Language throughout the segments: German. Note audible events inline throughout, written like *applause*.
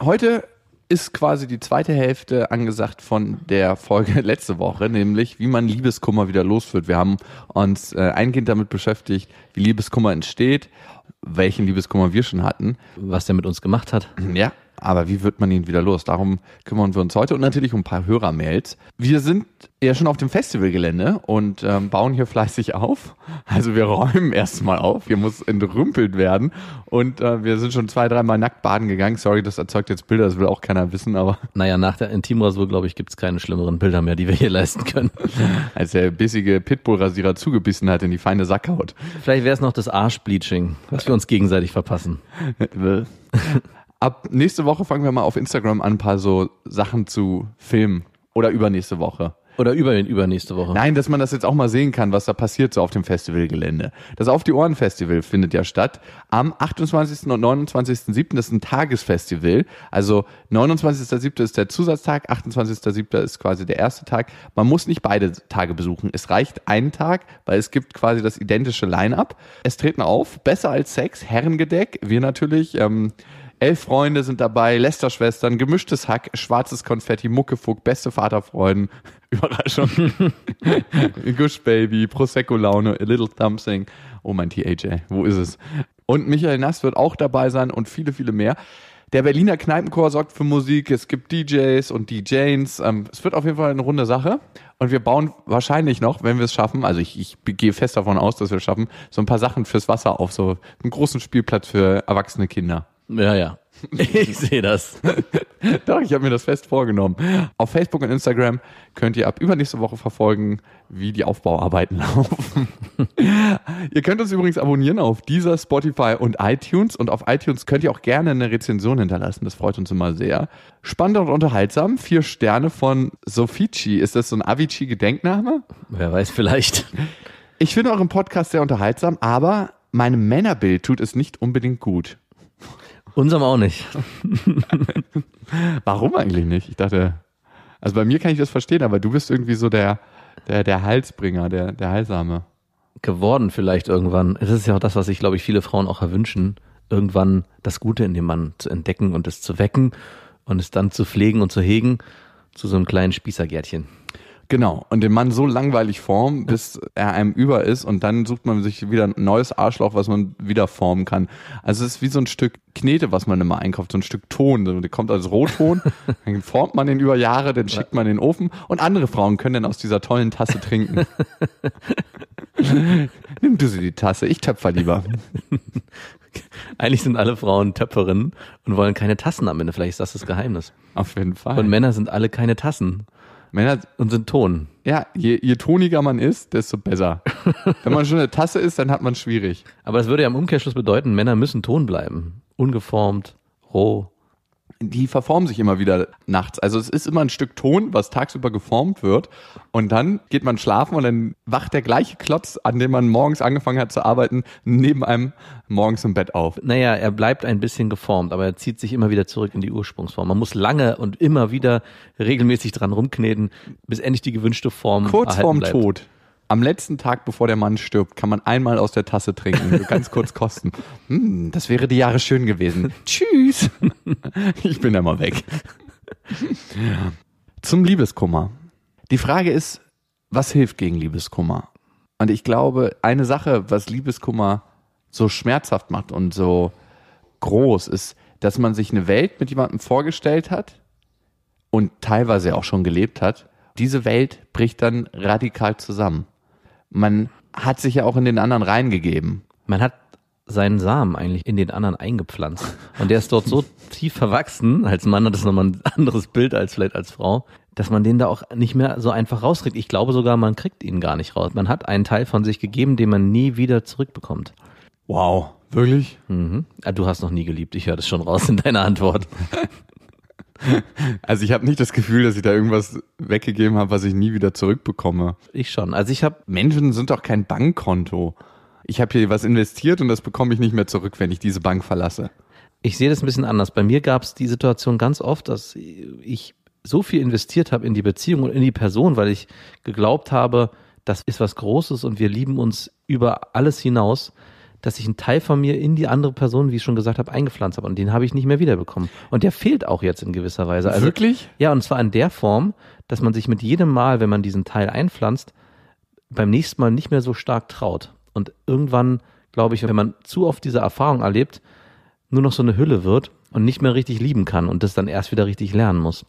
Heute ist quasi die zweite Hälfte angesagt von der Folge *laughs* letzte Woche, nämlich wie man Liebeskummer wieder los wird. Wir haben uns äh, eingehend damit beschäftigt, wie Liebeskummer entsteht, welchen Liebeskummer wir schon hatten. Was der mit uns gemacht hat. Ja, aber wie wird man ihn wieder los? Darum kümmern wir uns heute und natürlich um ein paar Hörermails. Wir sind ja schon auf dem Festivalgelände und ähm, bauen hier fleißig auf. Also wir räumen erstmal auf. Hier muss entrümpelt werden und äh, wir sind schon zwei, dreimal nackt baden gegangen. Sorry, das erzeugt jetzt Bilder, das will auch keiner wissen, aber *laughs* Naja, nach der Intimrasur, glaube ich, gibt es keine schlimmeren Bilder mehr, die wir hier leisten können. *laughs* als der bissige Pitbull-Rasierer zugebissen hat in die feine Sackhaut. Vielleicht wäre es noch das Arschbleaching, was wir uns gegenseitig verpassen. *laughs* Ab nächste Woche fangen wir mal auf Instagram an, ein paar so Sachen zu filmen. Oder übernächste Woche. Oder über übernächste Woche. Nein, dass man das jetzt auch mal sehen kann, was da passiert so auf dem Festivalgelände. Das Auf die Ohren Festival findet ja statt am 28. und 29.07. Das ist ein Tagesfestival. Also 29.07. ist der Zusatztag, 28.07. ist quasi der erste Tag. Man muss nicht beide Tage besuchen. Es reicht einen Tag, weil es gibt quasi das identische Line-up. Es treten auf, besser als Sex, Herrengedeck, wir natürlich, ähm, Elf Freunde sind dabei, Lästerschwestern, gemischtes Hack, schwarzes Konfetti, Muckefuck, beste Vaterfreuden, *laughs* Überraschung, *laughs* Gush Baby, Prosecco-Laune, A Little Something. Oh mein TAJ, wo ist es? Und Michael Nass wird auch dabei sein und viele, viele mehr. Der Berliner Kneipenchor sorgt für Musik, es gibt DJs und DJs. Ähm, es wird auf jeden Fall eine runde Sache. Und wir bauen wahrscheinlich noch, wenn wir es schaffen, also ich, ich gehe fest davon aus, dass wir es schaffen, so ein paar Sachen fürs Wasser auf, so einen großen Spielplatz für erwachsene Kinder. Ja, ja. *laughs* Ich sehe das. *laughs* Doch, ich habe mir das fest vorgenommen. Auf Facebook und Instagram könnt ihr ab übernächste Woche verfolgen, wie die Aufbauarbeiten *laughs* laufen. ihr könnt uns übrigens abonnieren auf dieser Spotify und iTunes. Und auf iTunes könnt ihr auch gerne eine Rezension hinterlassen. Das freut uns immer sehr. Spannend und unterhaltsam. Vier Sterne von Sofici. Ist das so ein Avicii-Gedenkname? Wer weiß, vielleicht. Ich finde euren Podcast sehr unterhaltsam, aber meinem Männerbild tut es nicht unbedingt gut. Unserem auch nicht. *laughs* Warum eigentlich nicht? Ich dachte, also bei mir kann ich das verstehen, aber du bist irgendwie so der, der, der Halsbringer, der, der Heilsame. Geworden vielleicht irgendwann. Das ist ja auch das, was sich, glaube ich, viele Frauen auch erwünschen. Irgendwann das Gute in dem Mann zu entdecken und es zu wecken und es dann zu pflegen und zu hegen zu so einem kleinen Spießergärtchen. Genau. Und den Mann so langweilig formen, bis er einem über ist und dann sucht man sich wieder ein neues Arschloch, was man wieder formen kann. Also es ist wie so ein Stück Knete, was man immer einkauft, so ein Stück Ton. Der kommt als Rotton, *laughs* dann formt man den über Jahre, dann schickt man in den Ofen und andere Frauen können dann aus dieser tollen Tasse trinken. *laughs* Nimm du sie die Tasse, ich töpfer lieber. *laughs* Eigentlich sind alle Frauen Töpferinnen und wollen keine Tassen am Ende. Vielleicht ist das das Geheimnis. Auf jeden Fall. Und Männer sind alle keine Tassen Männer, und sind Ton. ja, je, je toniger man ist, desto besser. *laughs* Wenn man schon eine Tasse ist, dann hat man es schwierig. Aber es würde ja im Umkehrschluss bedeuten, Männer müssen Ton bleiben. Ungeformt, roh. Die verformen sich immer wieder nachts. Also es ist immer ein Stück Ton, was tagsüber geformt wird. Und dann geht man schlafen und dann wacht der gleiche Klotz, an dem man morgens angefangen hat zu arbeiten, neben einem morgens im Bett auf. Naja, er bleibt ein bisschen geformt, aber er zieht sich immer wieder zurück in die Ursprungsform. Man muss lange und immer wieder regelmäßig dran rumkneten, bis endlich die gewünschte Form Kurz vorm. Tod. Am letzten Tag, bevor der Mann stirbt, kann man einmal aus der Tasse trinken, ganz kurz kosten. *laughs* Hm, das wäre die Jahre schön gewesen. *laughs* Tschüss. Ich bin da mal weg. Zum Liebeskummer. Die Frage ist, was hilft gegen Liebeskummer? Und ich glaube, eine Sache, was Liebeskummer so schmerzhaft macht und so groß, ist, dass man sich eine Welt mit jemandem vorgestellt hat und teilweise auch schon gelebt hat. Diese Welt bricht dann radikal zusammen. Man hat sich ja auch in den anderen reingegeben. Man hat seinen Samen eigentlich in den anderen eingepflanzt. Und der ist dort so *laughs* tief verwachsen, als Mann hat das nochmal ein anderes Bild als vielleicht als Frau, dass man den da auch nicht mehr so einfach rauskriegt. Ich glaube sogar, man kriegt ihn gar nicht raus. Man hat einen Teil von sich gegeben, den man nie wieder zurückbekommt. Wow, Wirklich? Mhm. Ah, Du hast noch nie geliebt, ich höre das schon raus in deiner Antwort. *laughs* *laughs* Also ich habe nicht das Gefühl, dass ich da irgendwas weggegeben habe, was ich nie wieder zurückbekomme. Ich schon. Also ich habe Menschen sind doch kein Bankkonto. Ich habe hier was investiert und das bekomme ich nicht mehr zurück, wenn ich diese Bank verlasse. Ich sehe das ein bisschen anders. Bei mir gab es die Situation ganz oft, dass ich so viel investiert habe in die Beziehung und in die Person, weil ich geglaubt habe, das ist was Großes und wir lieben uns über alles hinaus, dass ich einen Teil von mir in die andere Person, wie ich schon gesagt habe, eingepflanzt habe. Und den habe ich nicht mehr wiederbekommen. Und der fehlt auch jetzt in gewisser Weise. Also, Wirklich? Ja, und zwar in der Form, dass man sich mit jedem Mal, wenn man diesen Teil einpflanzt, beim nächsten Mal nicht mehr so stark traut. Und irgendwann, glaube ich, wenn man zu oft diese Erfahrung erlebt, nur noch so eine Hülle wird und nicht mehr richtig lieben kann und das dann erst wieder richtig lernen muss.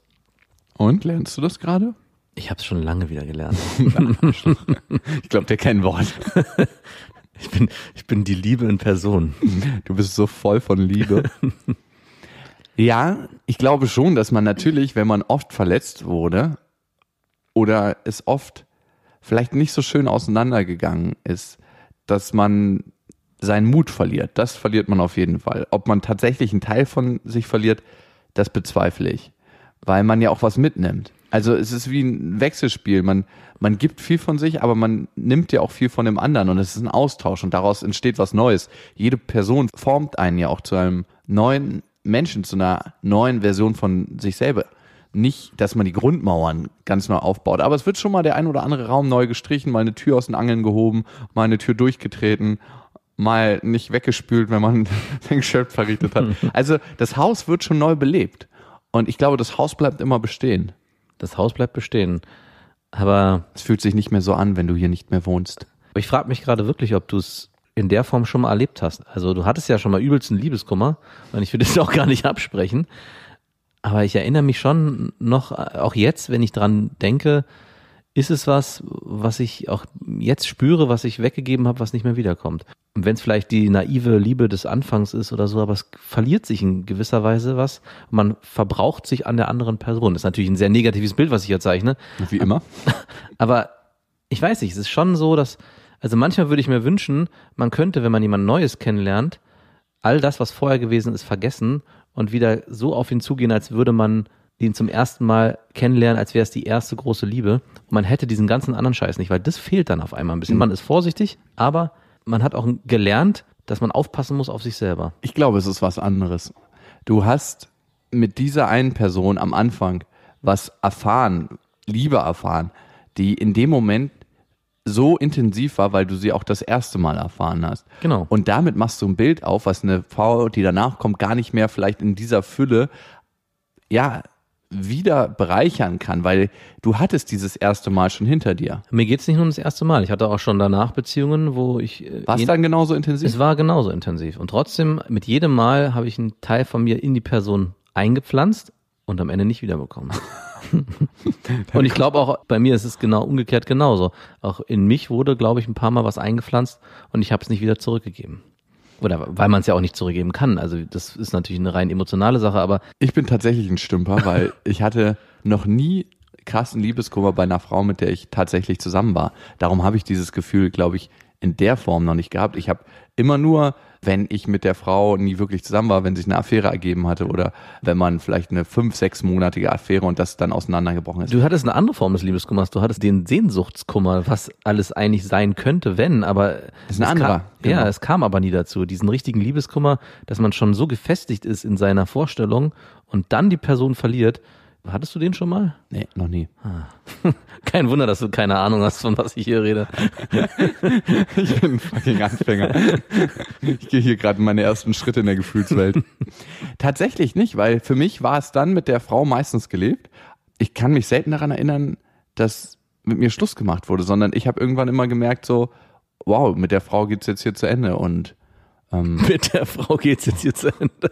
Und lernst du das gerade? Ich habe es schon lange wieder gelernt. *laughs* Ich glaube dir kein Wort. *laughs* Ich bin, ich bin die Liebe in Person. *laughs* Du bist so voll von Liebe. *laughs* ja, ich glaube schon, dass man natürlich, wenn man oft verletzt wurde oder es oft vielleicht nicht so schön auseinandergegangen ist, dass man seinen Mut verliert. Das verliert man auf jeden Fall. Ob man tatsächlich einen Teil von sich verliert, das bezweifle ich. Weil man ja auch was mitnimmt. Also es ist wie ein Wechselspiel. Man, man gibt viel von sich, aber man nimmt ja auch viel von dem anderen und es ist ein Austausch und daraus entsteht was Neues. Jede Person formt einen ja auch zu einem neuen Menschen, zu einer neuen Version von sich selber. Nicht, dass man die Grundmauern ganz neu aufbaut, aber es wird schon mal der ein oder andere Raum neu gestrichen, mal eine Tür aus den Angeln gehoben, mal eine Tür durchgetreten, mal nicht weggespült, wenn man *laughs* sein Geschäft verrichtet hat. *laughs* Also das Haus wird schon neu belebt. Und ich glaube, das Haus bleibt immer bestehen. Das Haus bleibt bestehen. Aber Es fühlt sich nicht mehr so an, wenn du hier nicht mehr wohnst. Aber ich frage mich gerade wirklich, ob du es in der Form schon mal erlebt hast. Also du hattest ja schon mal übelsten Liebeskummer und ich will das *laughs* auch gar nicht absprechen. Aber ich erinnere mich schon noch, auch jetzt, wenn ich dran denke, ist es was, was ich auch jetzt spüre, was ich weggegeben habe, was nicht mehr wiederkommt. Und wenn es vielleicht die naive Liebe des Anfangs ist oder so, aber es verliert sich in gewisser Weise was. Man verbraucht sich an der anderen Person. Das ist natürlich ein sehr negatives Bild, was ich hier zeichne. Wie immer. *laughs* Aber ich weiß nicht, es ist schon so, dass, also manchmal würde ich mir wünschen, man könnte, wenn man jemand Neues kennenlernt, all das, was vorher gewesen ist, vergessen und wieder so auf ihn zugehen, als würde man ihn zum ersten Mal kennenlernen, als wäre es die erste große Liebe. Und man hätte diesen ganzen anderen Scheiß nicht, weil das fehlt dann auf einmal ein bisschen. Man ist vorsichtig, aber man hat auch gelernt, dass man aufpassen muss auf sich selber. Ich glaube, es ist was anderes. Du hast mit dieser einen Person am Anfang was erfahren, Liebe erfahren, die in dem Moment so intensiv war, weil du sie auch das erste Mal erfahren hast. Genau. Und damit machst du ein Bild auf, was eine Frau, die danach kommt, gar nicht mehr vielleicht in dieser Fülle, ja, wieder bereichern kann, weil du hattest dieses erste Mal schon hinter dir. Mir geht's nicht nur um das erste Mal. Ich hatte auch schon danach Beziehungen, wo ich. äh, War es dann genauso intensiv? Es war genauso intensiv. Und trotzdem, mit jedem Mal habe ich einen Teil von mir in die Person eingepflanzt und am Ende nicht wiederbekommen. *laughs* und ich glaube auch, bei mir ist es genau umgekehrt genauso. Auch in mich wurde, glaube ich, ein paar Mal was eingepflanzt und ich habe es nicht wieder zurückgegeben. Oder weil man es ja auch nicht zurückgeben kann. Also das ist natürlich eine rein emotionale Sache, aber Ich bin tatsächlich ein Stümper, *laughs* weil ich hatte noch nie krassen Liebeskummer bei einer Frau, mit der ich tatsächlich zusammen war. Darum habe ich dieses Gefühl, glaube ich, in der Form noch nicht gehabt. Ich habe immer nur, wenn ich mit der Frau nie wirklich zusammen war, wenn sich eine Affäre ergeben hatte oder wenn man vielleicht eine fünf, sechsmonatige Affäre und das dann auseinandergebrochen ist. Du hattest eine andere Form des Liebeskummers. Du hattest den Sehnsuchtskummer, was alles eigentlich sein könnte, wenn, aber ist ein anderer, Kam, genau. Ja, es kam aber nie dazu. Diesen richtigen Liebeskummer, dass man schon so gefestigt ist in seiner Vorstellung und dann die Person verliert. Hattest du den schon mal? Nee, noch nie. *laughs* Kein Wunder, dass du keine Ahnung hast, von was ich hier rede. *laughs* Ich bin ein fucking Anfänger. Ich gehe hier gerade meine ersten Schritte in der Gefühlswelt. *laughs* Tatsächlich nicht, weil für mich war es dann mit der Frau meistens gelebt. Ich kann mich selten daran erinnern, dass mit mir Schluss gemacht wurde, sondern ich habe irgendwann immer gemerkt, so, wow, mit der Frau geht's jetzt hier zu Ende. Und *laughs* Mit der Frau geht's jetzt hier zu Ende.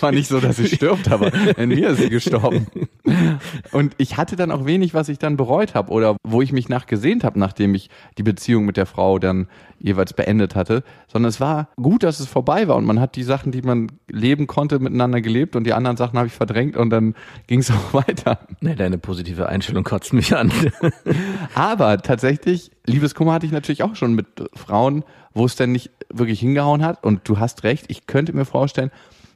war nicht so, dass sie stirbt, aber in mir ist sie gestorben. Und ich hatte dann auch wenig, was ich dann bereut habe oder wo ich mich nachgesehnt habe, nachdem ich die Beziehung mit der Frau dann jeweils beendet hatte, sondern es war gut, dass es vorbei war und man hat die Sachen, die man leben konnte, miteinander gelebt und die anderen Sachen habe ich verdrängt und dann ging es *laughs* auch weiter. Nee, deine positive Einstellung kotzt mich an. Aber tatsächlich, Liebeskummer hatte ich natürlich auch schon mit Frauen, wo es dann nicht wirklich hingehauen hat und du hast recht, ich könnte mir vorstellen,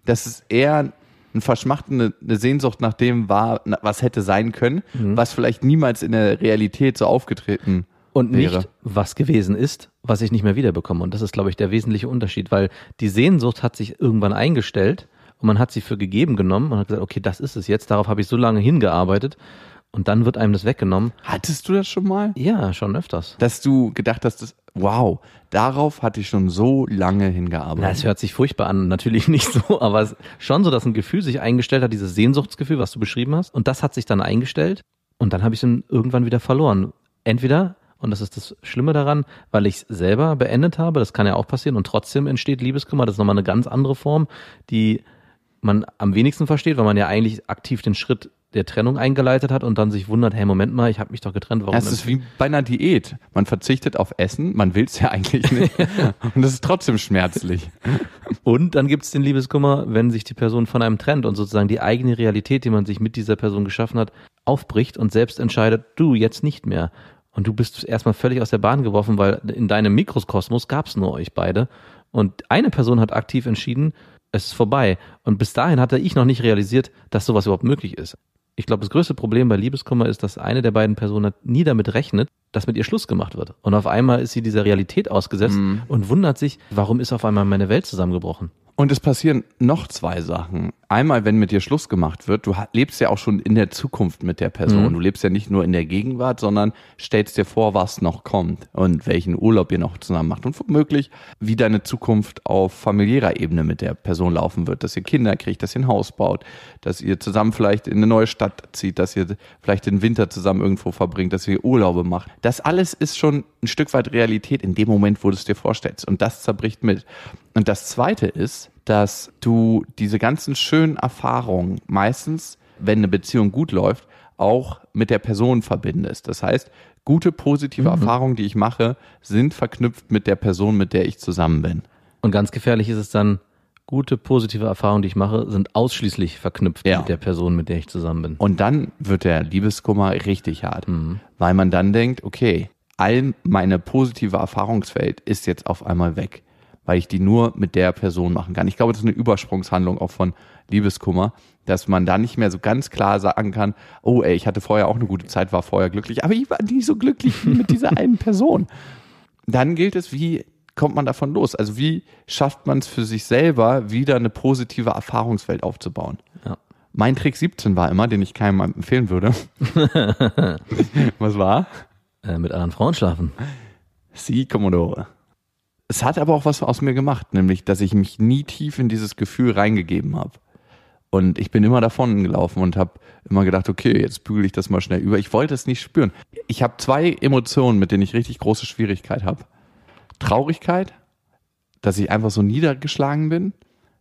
dass es eher ein eine Sehnsucht nach dem war, was hätte sein können, mhm. was vielleicht niemals in der Realität so aufgetreten und wäre. nicht, was gewesen ist, was ich nicht mehr wiederbekomme. Und das ist, glaube ich, der wesentliche Unterschied, weil die Sehnsucht hat sich irgendwann eingestellt und man hat sie für gegeben genommen und hat gesagt, okay, das ist es jetzt, darauf habe ich so lange hingearbeitet und dann wird einem das weggenommen. Hattest du das schon mal? Ja, schon öfters. Dass du gedacht hast, das, wow, darauf hatte ich schon so lange hingearbeitet. Na, es hört sich furchtbar an, natürlich *laughs* nicht so, aber es schon so, dass ein Gefühl sich eingestellt hat, dieses Sehnsuchtsgefühl, was du beschrieben hast. Und das hat sich dann eingestellt und dann habe ich es irgendwann wieder verloren. Entweder, und das ist das Schlimme daran, weil ich es selber beendet habe, das kann ja auch passieren, und trotzdem entsteht Liebeskummer, das ist nochmal eine ganz andere Form, die man am wenigsten versteht, weil man ja eigentlich aktiv den Schritt der Trennung eingeleitet hat und dann sich wundert, hey, Moment mal, ich habe mich doch getrennt. Warum das ist wie bei einer Diät. Man verzichtet auf Essen, man will es ja eigentlich nicht. *laughs* *laughs* und das ist trotzdem schmerzlich. Und dann gibt es den Liebeskummer, wenn sich die Person von einem trennt und sozusagen die eigene Realität, die man sich mit dieser Person geschaffen hat, aufbricht und selbst entscheidet, du jetzt nicht mehr. Und du bist erstmal völlig aus der Bahn geworfen, weil in deinem Mikrokosmos gab es nur euch beide. Und eine Person hat aktiv entschieden, es ist vorbei. Und bis dahin hatte ich noch nicht realisiert, dass sowas überhaupt möglich ist ich glaube, das größte Problem bei Liebeskummer ist, dass eine der beiden Personen nie damit rechnet, dass mit ihr Schluss gemacht wird. Und auf einmal ist sie dieser Realität ausgesetzt mm. und wundert sich, warum ist auf einmal meine Welt zusammengebrochen. Und es passieren noch zwei Sachen. Einmal, wenn mit dir Schluss gemacht wird, du lebst ja auch schon in der Zukunft mit der Person. Mhm. Du lebst ja nicht nur in der Gegenwart, sondern stellst dir vor, was noch kommt und welchen Urlaub ihr noch zusammen macht und womöglich, wie deine Zukunft auf familiärer Ebene mit der Person laufen wird, dass ihr Kinder kriegt, dass ihr ein Haus baut, dass ihr zusammen vielleicht in eine neue Stadt zieht, dass ihr vielleicht den Winter zusammen irgendwo verbringt, dass ihr Urlaube macht. Das alles ist schon ein Stück weit Realität in dem Moment, wo du es dir vorstellst. Und das zerbricht mit. Und das zweite ist, dass du diese ganzen schönen Erfahrungen meistens, wenn eine Beziehung gut läuft, auch mit der Person verbindest. Das heißt, gute positive mhm. Erfahrungen, die ich mache, sind verknüpft mit der Person, mit der ich zusammen bin. Und ganz gefährlich ist es dann, gute positive Erfahrungen, die ich mache, sind ausschließlich verknüpft ja. mit der Person, mit der ich zusammen bin. Und dann wird der Liebeskummer richtig hart, mhm. weil man dann denkt, okay, all meine positive Erfahrungswelt ist jetzt auf einmal weg weil ich die nur mit der Person machen kann. Ich glaube, das ist eine Übersprungshandlung auch von Liebeskummer, dass man da nicht mehr so ganz klar sagen kann, oh ey, ich hatte vorher auch eine gute Zeit, war vorher glücklich, aber ich war nie so glücklich wie mit dieser einen Person. Dann gilt es, wie kommt man davon los? Also wie schafft man es für sich selber, wieder eine positive Erfahrungswelt aufzubauen? Ja. Mein Trick 17 war immer, den ich keinem empfehlen würde. *laughs* Was war? Äh, mit anderen Frauen schlafen. Sie, Commodore es hat aber auch was aus mir gemacht, nämlich, dass ich mich nie tief in dieses Gefühl reingegeben habe. Und ich bin immer davon gelaufen und habe immer gedacht, okay, jetzt bügel ich das mal schnell über. Ich wollte es nicht spüren. Ich habe zwei Emotionen, mit denen ich richtig große Schwierigkeit habe. Traurigkeit, dass ich einfach so niedergeschlagen bin.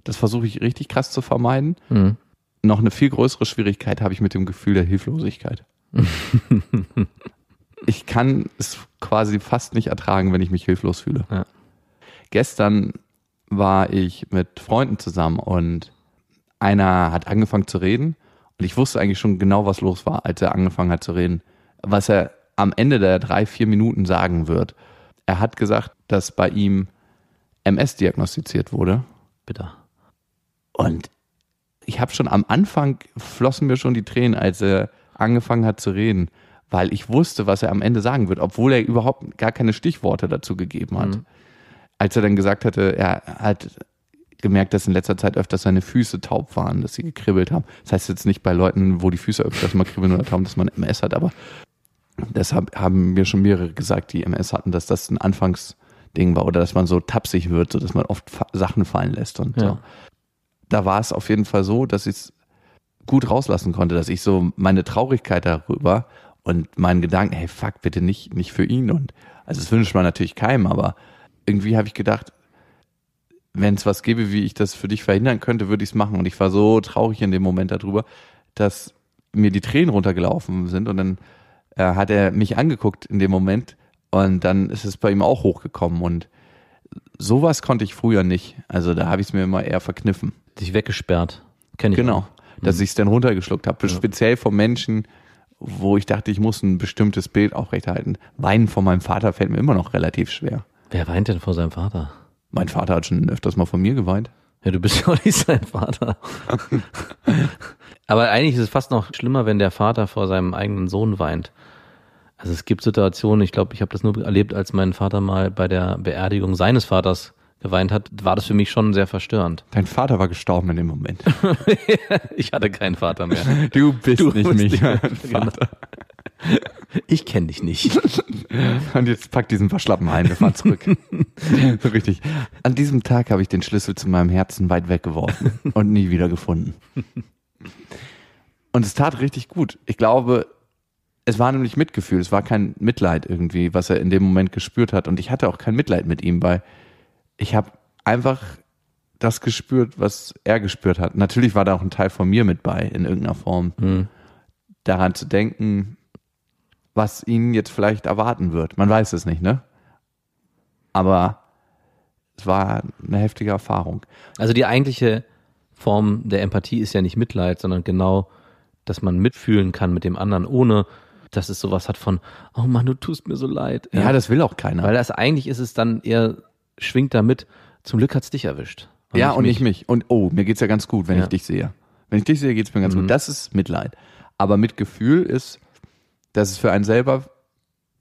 Das versuche ich richtig krass zu vermeiden. Mhm. Noch eine viel größere Schwierigkeit habe ich mit dem Gefühl der Hilflosigkeit. *laughs* ich kann es quasi fast nicht ertragen, wenn ich mich hilflos fühle. Ja gestern war ich mit Freunden zusammen und einer hat angefangen zu reden und ich wusste eigentlich schon genau, was los war, als er angefangen hat zu reden. Was er am Ende der drei, vier Minuten sagen wird. Er hat gesagt, dass bei ihm MS diagnostiziert wurde. Bitte. Und ich habe schon am Anfang flossen mir schon die Tränen, als er angefangen hat zu reden, weil ich wusste, was er am Ende sagen wird, obwohl er überhaupt gar keine Stichworte dazu gegeben hat. Mhm als er dann gesagt hatte, er hat gemerkt, dass in letzter Zeit öfters seine Füße taub waren, dass sie gekribbelt haben. Das heißt jetzt nicht bei Leuten, wo die Füße öfters mal kribbeln oder taub, dass man MS hat, aber deshalb haben mir schon mehrere gesagt, die MS hatten, dass das ein Anfangsding war oder dass man so tapsig wird, so dass man oft Sachen fallen lässt und ja. so. Da war es auf jeden Fall so, dass ich es gut rauslassen konnte, dass ich so meine Traurigkeit darüber und meinen Gedanken, hey, fuck, bitte nicht, nicht für ihn und also das wünscht man natürlich keinem, aber irgendwie habe ich gedacht, wenn es was gäbe, wie ich das für dich verhindern könnte, würde ich es machen. Und ich war so traurig in dem Moment darüber, dass mir die Tränen runtergelaufen sind und dann äh, hat er mich angeguckt in dem Moment und dann ist es bei ihm auch hochgekommen und sowas konnte ich früher nicht. Also da habe ich es mir immer eher verkniffen. Dich weggesperrt. Kenn ich Genau. auch. Dass ich es dann runtergeschluckt habe. Speziell von Menschen, wo ich dachte, ich muss ein bestimmtes Bild aufrechterhalten. Weinen von meinem Vater fällt mir immer noch relativ schwer. Wer weint denn vor seinem Vater? Mein Vater hat schon öfters mal von mir geweint. Ja, du bist *laughs* ja auch nicht sein Vater. *laughs* Aber eigentlich ist es fast noch schlimmer, wenn der Vater vor seinem eigenen Sohn weint. Also es gibt Situationen, ich glaube, ich habe das nur erlebt, als mein Vater mal bei der Beerdigung seines Vaters geweint hat, war das für mich schon sehr verstörend. Dein Vater war gestorben in dem Moment. *laughs* Ich hatte keinen Vater mehr. Du bist Du nicht bist mein Vater. Ich kenne dich nicht. *laughs* Und jetzt pack diesen Verschlappen ein, wir fahren zurück. *laughs* so richtig. An diesem Tag habe ich den Schlüssel zu meinem Herzen weit weggeworfen und nie wieder gefunden. Und es tat richtig gut. Ich glaube, es war nämlich Mitgefühl, es war kein Mitleid irgendwie, was er in dem Moment gespürt hat. Und ich hatte auch kein Mitleid mit ihm, weil ich habe einfach das gespürt, was er gespürt hat. Natürlich war da auch ein Teil von mir mit bei, in irgendeiner Form. Daran zu denken, was ihn jetzt vielleicht erwarten wird. Man weiß es nicht, ne? Aber es war eine heftige Erfahrung. Also die eigentliche Form der Empathie ist ja nicht Mitleid, sondern genau, dass man mitfühlen kann mit dem anderen, ohne dass es sowas hat von, oh Mann, du tust mir so leid. Ja, das will auch keiner. Weil das eigentlich ist es dann eher, schwingt damit, zum Glück hat's dich erwischt. ja, und nicht mich. Und oh, mir geht's ja ganz gut, wenn Ja. ich dich sehe. Wenn ich dich sehe, geht's mir ganz gut. Das ist Mitleid. Aber Mitgefühl ist, dass es für einen selber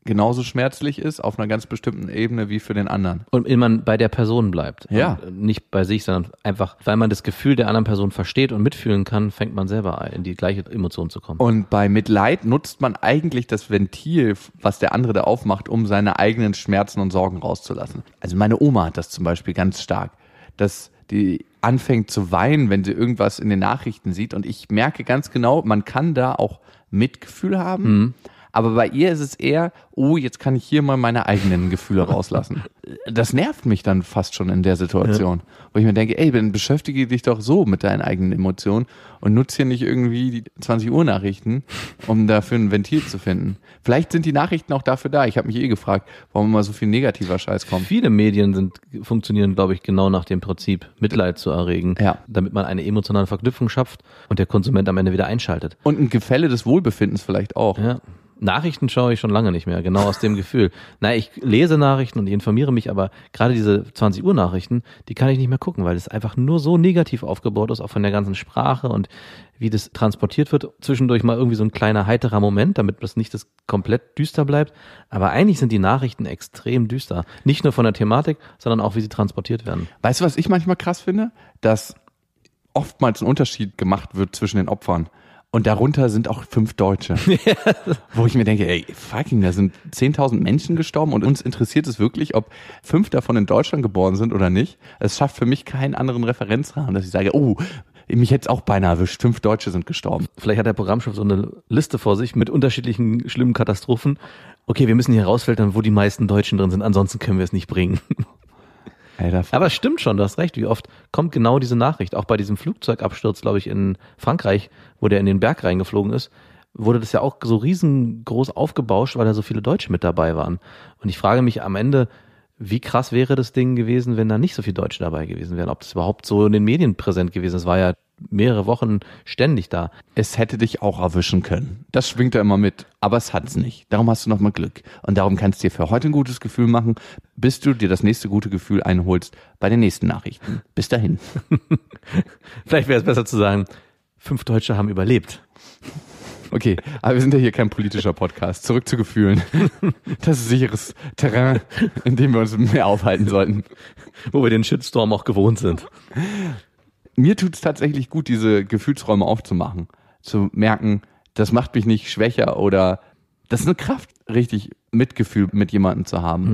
genauso schmerzlich ist, auf einer ganz bestimmten Ebene wie für den anderen. Und wenn man bei der Person bleibt. Ja. Und nicht bei sich, sondern einfach, weil man das Gefühl der anderen Person versteht und mitfühlen kann, fängt man selber an, in die gleiche Emotion zu kommen. Und bei Mitleid nutzt man eigentlich das Ventil, was der andere da aufmacht, um seine eigenen Schmerzen und Sorgen rauszulassen. Also meine Oma hat das zum Beispiel ganz stark, dass die anfängt zu weinen, wenn sie irgendwas in den Nachrichten sieht. Und ich merke ganz genau, man kann da auch Mitgefühl haben. Aber bei ihr ist es eher, oh, jetzt kann ich hier mal meine eigenen Gefühle *laughs* rauslassen. Das nervt mich dann fast schon in der Situation, wo ich mir denke, ey, dann beschäftige dich doch so mit deinen eigenen Emotionen und nutze hier nicht irgendwie die 20 Uhr Nachrichten, um dafür ein Ventil zu finden. Vielleicht sind die Nachrichten auch dafür da. Ich habe mich eh gefragt, warum immer so viel negativer Scheiß kommt. Viele Medien sind, funktionieren, glaube ich, genau nach dem Prinzip, Mitleid zu erregen, Ja. damit man eine emotionale Verknüpfung schafft und der Konsument am Ende wieder einschaltet. Und ein Gefälle des Wohlbefindens vielleicht auch. Ja. Nachrichten schaue ich schon lange nicht mehr, genau aus dem Gefühl. Na, ich lese Nachrichten und ich informiere mich, aber gerade diese 20 Uhr Nachrichten, die kann ich nicht mehr gucken, weil es einfach nur so negativ aufgebaut ist, auch von der ganzen Sprache und wie das transportiert wird. Zwischendurch mal irgendwie so ein kleiner heiterer Moment, damit das nicht das komplett düster bleibt. Aber eigentlich sind die Nachrichten extrem düster. Nicht nur von der Thematik, sondern auch wie sie transportiert werden. Weißt du, was ich manchmal krass finde? Dass oftmals ein Unterschied gemacht wird zwischen den Opfern. Und darunter sind auch fünf Deutsche. *laughs* Wo ich mir denke, ey, fucking, da sind 10.000 Menschen gestorben und uns interessiert es wirklich, ob fünf davon in Deutschland geboren sind oder nicht. Es schafft für mich keinen anderen Referenzrahmen, dass ich sage, oh, mich hätte es auch beinahe erwischt, fünf Deutsche sind gestorben. Vielleicht hat der Programmchef so eine Liste vor sich mit unterschiedlichen schlimmen Katastrophen. Okay, wir müssen hier rausfiltern, wo die meisten Deutschen drin sind, ansonsten können wir es nicht bringen. Da Aber es stimmt schon, du hast recht. Wie oft kommt genau diese Nachricht? Auch bei diesem Flugzeugabsturz, glaube ich, in Frankreich, wo der in den Berg reingeflogen ist, wurde das ja auch so riesengroß aufgebauscht, weil da so viele Deutsche mit dabei waren. Und ich frage mich am Ende, wie krass wäre das Ding gewesen, wenn da nicht so viele Deutsche dabei gewesen wären? Ob das überhaupt so in den Medien präsent gewesen ist? War ja mehrere Wochen ständig da. es hätte dich auch erwischen können. Das schwingt da immer mit, aber es hat's nicht. Darum hast du nochmal Glück. Und darum kannst du dir für heute ein gutes Gefühl machen, bis du dir das nächste gute Gefühl einholst bei den nächsten Nachrichten. Bis dahin. *laughs* Vielleicht wäre es besser zu sagen, fünf Deutsche haben überlebt. Okay, aber wir sind ja hier kein politischer Podcast. Zurück zu Gefühlen. Das ist sicheres Terrain, in dem wir uns mehr aufhalten sollten. Wo wir den Shitstorm auch gewohnt sind. Mir tut's tatsächlich gut, diese Gefühlsräume aufzumachen. Zu merken, das macht mich nicht schwächer oder das ist eine Kraft, richtig Mitgefühl mit jemandem zu haben.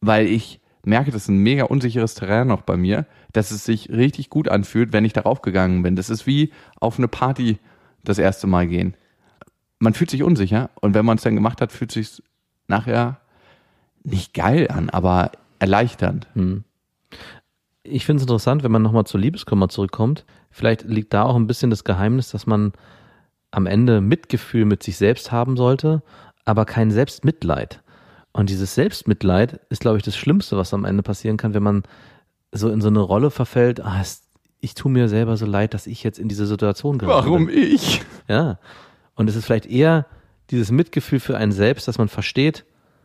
Weil ich merke, das ist ein mega unsicheres Terrain noch bei mir, dass es sich richtig gut anfühlt, wenn ich darauf gegangen bin. Das ist wie auf eine Party das erste Mal gehen. Man fühlt sich unsicher und wenn man es dann gemacht hat, fühlt sich nachher nicht geil an, aber erleichternd. Ich finde es interessant, wenn man nochmal zur Liebeskummer zurückkommt. Vielleicht liegt da auch ein bisschen das Geheimnis, dass man am Ende Mitgefühl mit sich selbst haben sollte, aber kein Selbstmitleid. Und dieses Selbstmitleid ist, glaube ich, das Schlimmste, was am Ende passieren kann, wenn man so in so eine Rolle verfällt, ah, es, ich tue mir selber so leid, dass ich jetzt in diese Situation gerate. Warum ich? Ja. Und es ist vielleicht eher dieses Mitgefühl für einen selbst, dass man versteht,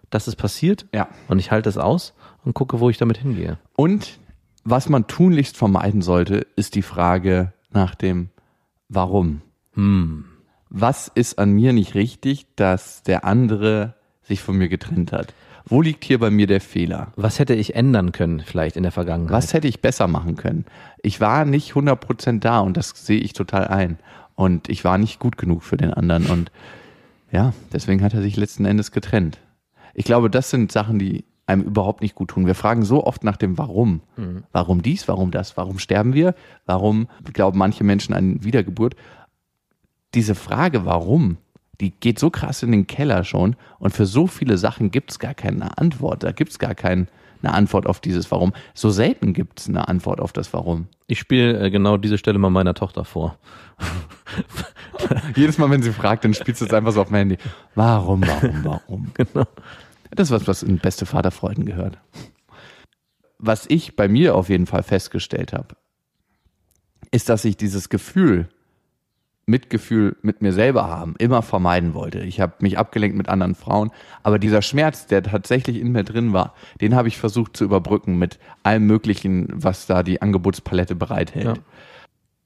dass es passiert. Ja. Und ich halte es aus und gucke, wo ich damit hingehe. Und was man tunlichst vermeiden sollte, ist die Frage nach dem Warum. Hm. Was ist an mir nicht richtig, dass der andere sich von mir getrennt hat? Wo liegt hier bei mir der Fehler? Was hätte ich ändern können, vielleicht in der Vergangenheit? Was hätte ich besser machen können? Ich war nicht 100% da und das sehe ich total ein. Und ich war nicht gut genug für den anderen. Und ja, deswegen hat er sich letzten Endes getrennt. Ich glaube, das sind Sachen, die einem überhaupt nicht gut tun. Wir fragen so oft nach dem Warum. Warum dies, warum das, warum sterben wir, warum glauben manche Menschen an Wiedergeburt. Diese Frage, warum, die geht so krass in den Keller schon und für so viele Sachen gibt es gar keine Antwort. Da gibt es gar keine Antwort auf dieses Warum. So selten gibt es eine Antwort auf das Warum. Ich spiele äh, genau diese Stelle mal meiner Tochter vor. *laughs* Jedes Mal, wenn sie fragt, dann spielst du es einfach so auf mein Handy. Warum, warum, warum? *laughs* Genau. Das ist was, was in beste Vaterfreuden gehört. Was ich bei mir auf jeden Fall festgestellt habe, ist, dass ich dieses Gefühl, Mitgefühl mit mir selber haben, immer vermeiden wollte. Ich habe mich abgelenkt mit anderen Frauen, aber dieser Schmerz, der tatsächlich in mir drin war, den habe ich versucht zu überbrücken mit allem Möglichen, was da die Angebotspalette bereithält. Ja.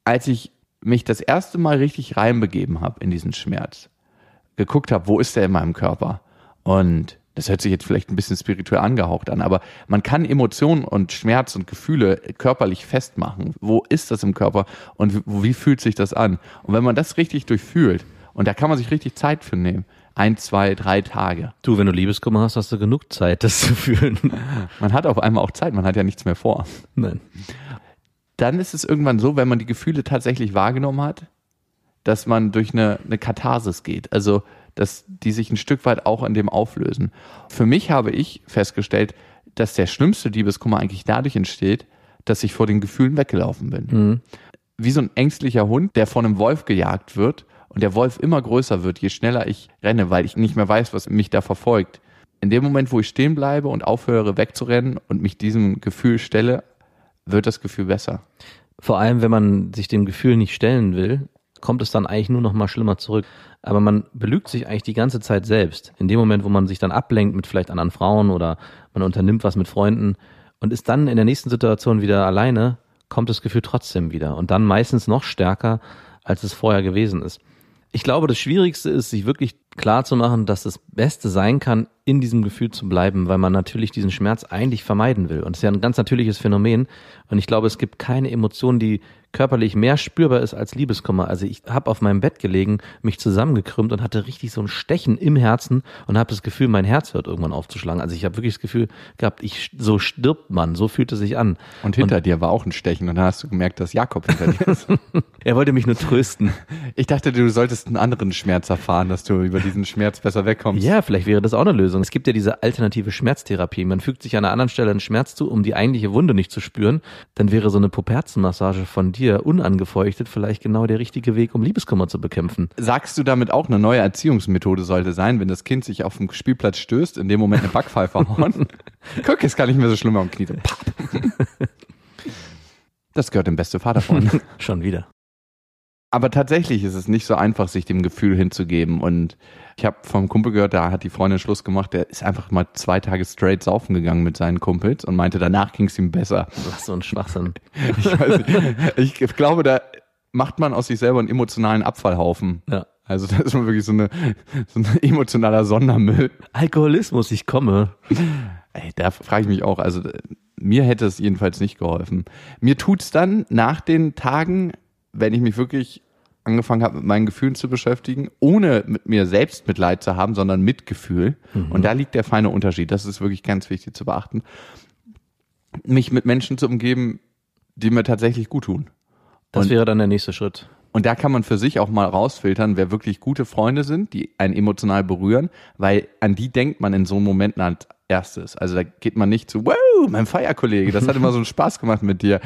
Als ich mich das erste Mal richtig reinbegeben habe in diesen Schmerz, geguckt habe, wo ist der in meinem Körper und das hört sich jetzt vielleicht ein bisschen spirituell angehaucht an, aber man kann Emotionen und Schmerz und Gefühle körperlich festmachen. Wo ist das im Körper und wie, fühlt sich das an? Und wenn man das richtig durchfühlt, und da kann man sich richtig Zeit für nehmen, ein, zwei, drei Tage. Du, wenn du Liebeskummer hast, hast du genug Zeit, das zu fühlen. *laughs* Man hat auf einmal auch Zeit, man hat ja nichts mehr vor. Nein. Dann ist es irgendwann so, wenn man die Gefühle tatsächlich wahrgenommen hat, dass man durch eine, eine Katharsis geht. Also dass die sich ein Stück weit auch in dem auflösen. Für mich habe ich festgestellt, dass der schlimmste Liebeskummer eigentlich dadurch entsteht, dass ich vor den Gefühlen weggelaufen bin. Wie so ein ängstlicher Hund, der von einem Wolf gejagt wird und der Wolf immer größer wird, je schneller ich renne, weil ich nicht mehr weiß, was mich da verfolgt. In dem Moment, wo ich stehen bleibe und aufhöre wegzurennen und mich diesem Gefühl stelle, wird das Gefühl besser. Vor allem, wenn man sich dem Gefühl nicht stellen will, kommt es dann eigentlich nur noch mal schlimmer zurück. Aber man belügt sich eigentlich die ganze Zeit selbst. In dem Moment, wo man sich dann ablenkt mit vielleicht anderen Frauen oder man unternimmt was mit Freunden und ist dann in der nächsten Situation wieder alleine, kommt das Gefühl trotzdem wieder. Und dann meistens noch stärker, als es vorher gewesen ist. Ich glaube, das Schwierigste ist, sich wirklich klar zu machen, dass das Beste sein kann, in diesem Gefühl zu bleiben, weil man natürlich diesen Schmerz eigentlich vermeiden will. Und es ist ja ein ganz natürliches Phänomen. Und ich glaube, es gibt keine Emotion, die körperlich mehr spürbar ist als Liebeskummer. Also ich habe auf meinem Bett gelegen, mich zusammengekrümmt und hatte richtig so ein Stechen im Herzen und habe das Gefühl, mein Herz hört irgendwann aufzuschlagen. Also ich habe wirklich das Gefühl gehabt, ich so stirbt man, so fühlt es sich an. Und hinter dir war auch ein Stechen und dann hast du gemerkt, dass Jakob hinter dir ist. *laughs* Er wollte mich nur trösten. Ich dachte, du solltest einen anderen Schmerz erfahren, dass du über diesen Schmerz besser wegkommst. Ja, vielleicht wäre das auch eine Lösung. Es gibt ja diese alternative Schmerztherapie. Man fügt sich an einer anderen Stelle einen Schmerz zu, um die eigentliche Wunde nicht zu spüren. Dann wäre so eine Puperzenmassage von dir unangefeuchtet vielleicht genau der richtige Weg, um Liebeskummer zu bekämpfen. Sagst du damit auch, eine neue Erziehungsmethode sollte sein, wenn das Kind sich auf dem Spielplatz stößt, in dem Moment eine Backpfeife *laughs* hauen? Guck, ist gar nicht mehr so schlimm am Knie. *laughs* Das gehört dem beste Vater von. *laughs* Schon wieder. Aber tatsächlich ist es nicht so einfach, sich dem Gefühl hinzugeben. Und ich habe vom Kumpel gehört, da hat die Freundin Schluss gemacht, der ist einfach mal zwei Tage straight saufen gegangen mit seinen Kumpels und meinte, danach ging es ihm besser. Was so ein Schwachsinn. *laughs* Ich, weiß nicht, ich glaube, da macht man aus sich selber einen emotionalen Abfallhaufen. Ja. Also da ist man wirklich so, eine, so ein emotionaler Sondermüll. Alkoholismus, ich komme. Ey, da frage ich mich auch, also mir hätte es jedenfalls nicht geholfen. Mir tut's dann nach den Tagen, wenn ich mich wirklich angefangen habe, mit meinen Gefühlen zu beschäftigen, ohne mit mir selbst Mitleid zu haben, sondern Mitgefühl. Und da liegt der feine Unterschied. Das ist wirklich ganz wichtig zu beachten. Mich mit Menschen zu umgeben, die mir tatsächlich gut tun. Das Und- wäre dann der nächste Schritt. Und da kann man für sich auch mal rausfiltern, wer wirklich gute Freunde sind, die einen emotional berühren, weil an die denkt man in so Momenten als erstes. Also da geht man nicht zu, wow, mein Feierkollege, das hat immer so einen *laughs* Spaß gemacht mit dir.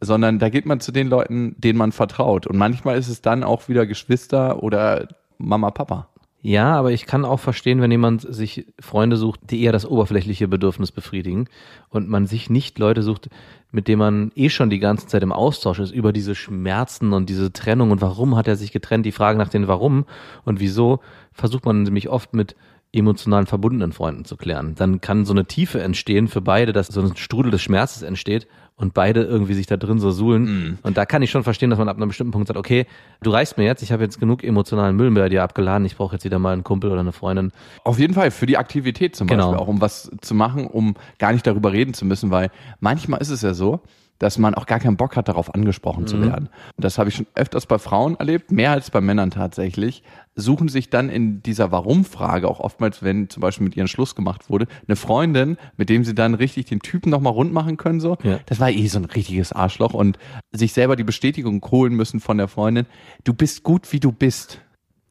Sondern da geht man zu den Leuten, denen man vertraut. Und manchmal ist es dann auch wieder Geschwister oder Mama, Papa. Ja, aber ich kann auch verstehen, wenn jemand sich Freunde sucht, die eher das oberflächliche Bedürfnis befriedigen und man sich nicht Leute sucht, mit denen man eh schon die ganze Zeit im Austausch ist über diese Schmerzen und diese Trennung und warum hat er sich getrennt, die Frage nach den Warum und wieso versucht man nämlich oft mit emotionalen verbundenen Freunden zu klären. Dann kann so eine Tiefe entstehen für beide, dass so ein Strudel des Schmerzes entsteht und beide irgendwie sich da drin so suhlen. Mhm. Und da kann ich schon verstehen, dass man ab einem bestimmten Punkt sagt, okay, du reichst mir jetzt, ich habe jetzt genug emotionalen Müll bei dir abgeladen, ich brauche jetzt wieder mal einen Kumpel oder eine Freundin. Auf jeden Fall, für die Aktivität zum Genau. Beispiel, auch um was zu machen, um gar nicht darüber reden zu müssen, weil manchmal ist es ja so, dass man auch gar keinen Bock hat, darauf angesprochen zu werden. Und das habe ich schon öfters bei Frauen erlebt, mehr als bei Männern tatsächlich, suchen sich dann in dieser Warum-Frage, auch oftmals, wenn zum Beispiel mit ihren Schluss gemacht wurde, eine Freundin, mit dem sie dann richtig den Typen nochmal rund machen können, so. Ja. Das war eh so ein richtiges Arschloch und sich selber die Bestätigung holen müssen von der Freundin, du bist gut, wie du bist.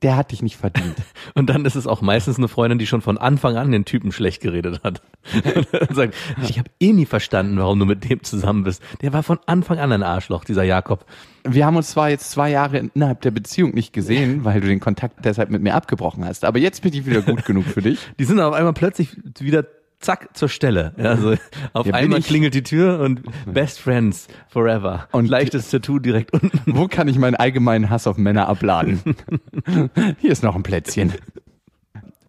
Der hat dich nicht verdient. *laughs* Und dann ist es auch meistens eine Freundin, die schon von Anfang an den Typen schlecht geredet hat. *laughs* Und sagt, ich habe eh nie verstanden, warum du mit dem zusammen bist. Der war von Anfang an ein Arschloch, dieser Jakob. Wir haben uns zwar jetzt zwei Jahre innerhalb der Beziehung nicht gesehen, weil du den Kontakt deshalb mit mir abgebrochen hast, aber jetzt bin ich wieder gut genug für dich. *laughs* Die sind auf einmal plötzlich wieder zack zur Stelle. Also auf Ja, einmal klingelt die Tür und Best Friends forever. Und- Und leichtes Tattoo direkt unten. Wo kann ich meinen allgemeinen Hass auf Männer abladen? *laughs* Hier ist noch ein Plätzchen.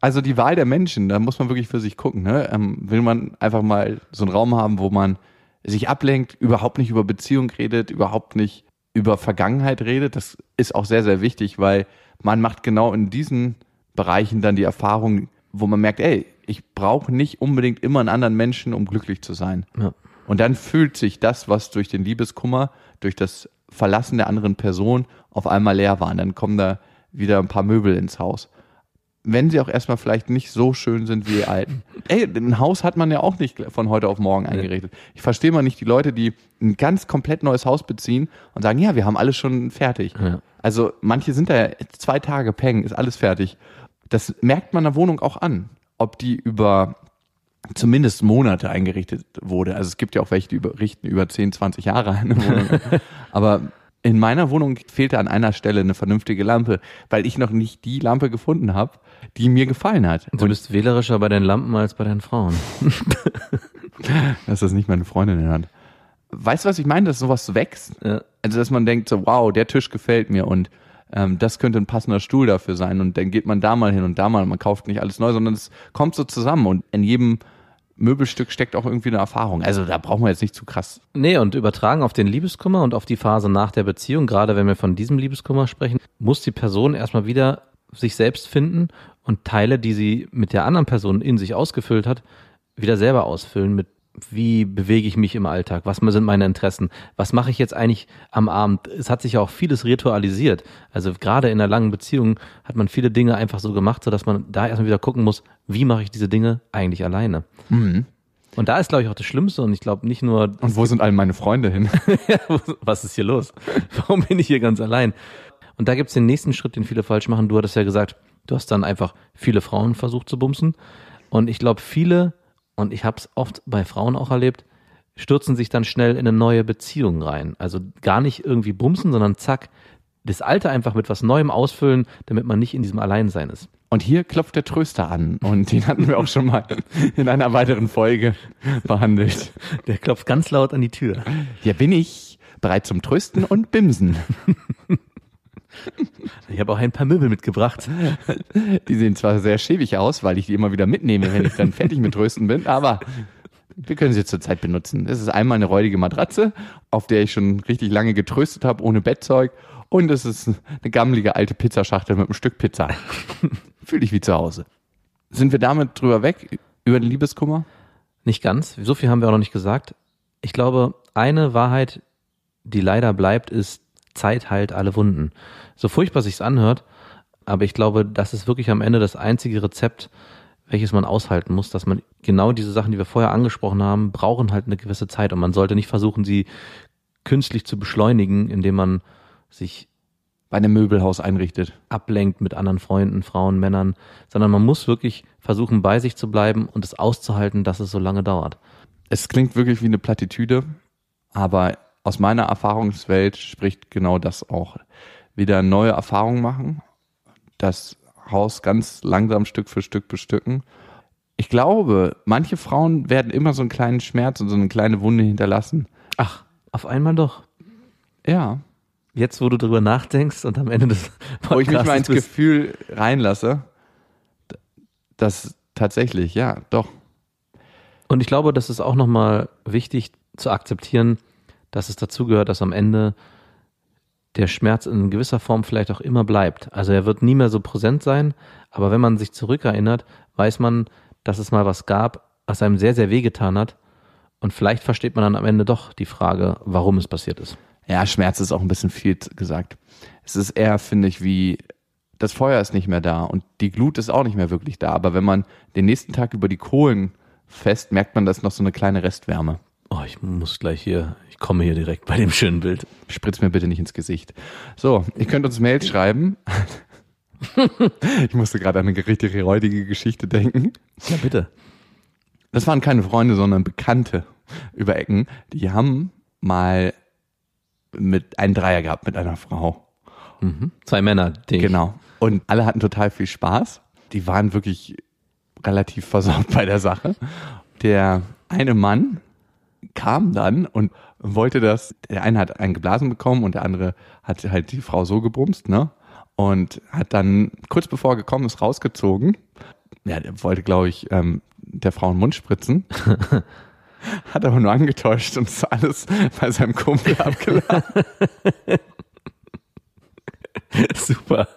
Also die Wahl der Menschen, da muss man wirklich für sich gucken. Ne? Ähm, will man einfach mal so einen Raum haben, wo man sich ablenkt, überhaupt nicht über Beziehung redet, überhaupt nicht über Vergangenheit redet. Das ist auch sehr, sehr wichtig, weil man macht genau in diesen Bereichen dann die Erfahrung, wo man merkt, ey, ich brauche nicht unbedingt immer einen anderen Menschen, um glücklich zu sein. Ja. Und dann fühlt sich das, was durch den Liebeskummer, durch das Verlassen der anderen Person auf einmal leer war. Und dann kommen da wieder ein paar Möbel ins Haus. Wenn sie auch erstmal vielleicht nicht so schön sind wie die alten. *laughs* Ey, ein Haus hat man ja auch nicht von heute auf morgen eingerichtet. Ich verstehe mal nicht die Leute, die ein ganz komplett neues Haus beziehen und sagen, ja, wir haben alles schon fertig. Ja. Also manche sind da ja zwei Tage peng, ist alles fertig. Das merkt man der Wohnung auch an, ob die über zumindest Monate eingerichtet wurde. Also es gibt ja auch welche, die über, richten über 10, 20 Jahre eine Wohnung. *laughs* Aber in meiner Wohnung fehlte an einer Stelle eine vernünftige Lampe, weil ich noch nicht die Lampe gefunden habe, die mir gefallen hat. Du bist wählerischer bei deinen Lampen als bei deinen Frauen. dass *laughs* *laughs* das nicht meine Freundin hat. Weißt du, was ich meine, dass sowas wächst? Ja. Also, dass man denkt so, wow, der Tisch gefällt mir und ähm, das könnte ein passender Stuhl dafür sein und dann geht man da mal hin und da mal. Man kauft nicht alles neu, sondern es kommt so zusammen und in jedem Möbelstück steckt auch irgendwie eine Erfahrung. Also da braucht man jetzt nicht zu krass. Nee, und übertragen auf den Liebeskummer und auf die Phase nach der Beziehung, gerade wenn wir von diesem Liebeskummer sprechen, muss die Person erstmal wieder sich selbst finden und Teile, die sie mit der anderen Person in sich ausgefüllt hat, wieder selber ausfüllen mit wie bewege ich mich im Alltag? Was sind meine Interessen? Was mache ich jetzt eigentlich am Abend? Es hat sich ja auch vieles ritualisiert. Also gerade in einer langen Beziehung hat man viele Dinge einfach so gemacht, sodass man da erstmal wieder gucken muss, wie mache ich diese Dinge eigentlich alleine? Und da ist, glaube ich, auch das Schlimmste und ich glaube nicht nur Und wo sind all meine Freunde hin? *laughs* was ist hier los? *laughs* Warum bin ich hier ganz allein? Und da gibt's den nächsten Schritt, den viele falsch machen. Du hattest ja gesagt, du hast dann einfach viele Frauen versucht zu bumsen. Und ich glaube, viele, und ich habe es oft bei Frauen auch erlebt, stürzen sich dann schnell in eine neue Beziehung rein. Also gar nicht irgendwie bumsen, sondern zack, das Alte einfach mit was Neuem ausfüllen, damit man nicht in diesem Alleinsein ist. Und hier klopft der Tröster an und den hatten wir auch schon mal in einer weiteren Folge behandelt. Der klopft ganz laut an die Tür. Hier bin ich, bereit zum Trösten und Bimsen. *laughs* Ich habe auch ein paar Möbel mitgebracht. Die sehen zwar sehr schäbig aus, weil ich die immer wieder mitnehme, wenn ich dann fertig mit Trösten bin, aber wir können sie zurzeit benutzen. Es ist einmal eine räudige Matratze, auf der ich schon richtig lange getröstet habe, ohne Bettzeug. Und es ist eine gammelige alte Pizzaschachtel mit einem Stück Pizza. Fühle ich wie zu Hause. Sind wir damit drüber weg, über den Liebeskummer? Nicht ganz. So viel haben wir auch noch nicht gesagt. Ich glaube, eine Wahrheit, die leider bleibt, ist, Zeit heilt alle Wunden. So furchtbar sich's anhört, aber ich glaube, das ist wirklich am Ende das einzige Rezept, welches man aushalten muss, dass man genau diese Sachen, die wir vorher angesprochen haben, brauchen halt eine gewisse Zeit und man sollte nicht versuchen, sie künstlich zu beschleunigen, indem man sich Bei einem Möbelhaus einrichtet. ablenkt mit anderen Freunden, Frauen, Männern, sondern man muss wirklich versuchen, bei sich zu bleiben und es auszuhalten, dass es so lange dauert. Es klingt wirklich wie eine Plattitüde, aber aus meiner Erfahrungswelt spricht genau das auch. Wieder neue Erfahrungen machen, das Haus ganz langsam Stück für Stück bestücken. Ich glaube, manche Frauen werden immer so einen kleinen Schmerz und so eine kleine Wunde hinterlassen. Ach, auf einmal doch. Ja. Jetzt, wo du drüber nachdenkst und am Ende des Wo ich mich mal ins bist, Gefühl reinlasse, das tatsächlich, ja, doch. Und ich glaube, das ist auch nochmal wichtig zu akzeptieren, dass es dazugehört, dass am Ende der Schmerz in gewisser Form vielleicht auch immer bleibt. Also er wird nie mehr so präsent sein, aber wenn man sich zurückerinnert, weiß man, dass es mal was gab, was einem sehr, sehr wehgetan hat. Und vielleicht versteht man dann am Ende doch die Frage, warum es passiert ist. Ja, Schmerz ist auch ein bisschen viel gesagt. Es ist eher, finde ich, wie das Feuer ist nicht mehr da und die Glut ist auch nicht mehr wirklich da. Aber wenn man den nächsten Tag über die Kohlen fest, merkt man, da ist noch so eine kleine Restwärme. Oh, ich muss gleich hier, ich komme hier direkt bei dem schönen Bild. Spritz mir bitte nicht ins Gesicht. So, ihr könnt uns Mail schreiben. ich musste gerade an eine richtig räudige Geschichte denken. Ja, bitte. Das waren keine Freunde, sondern Bekannte über Ecken. Die haben mal mit einen Dreier gehabt mit einer Frau. Mhm. Zwei Männer, die Genau. Und alle hatten total viel Spaß. Die waren wirklich relativ versorgt bei der Sache. Der eine Mann kam dann und wollte das, der eine hat einen geblasen bekommen und der andere hat halt die Frau so gebrumst, ne? Und hat dann kurz bevor er gekommen ist, rausgezogen. Ja, der wollte, glaube ich, ähm, der Frau einen Mund spritzen. *laughs* hat aber nur angetäuscht und ist alles bei seinem Kumpel abgeladen. *laughs* Super.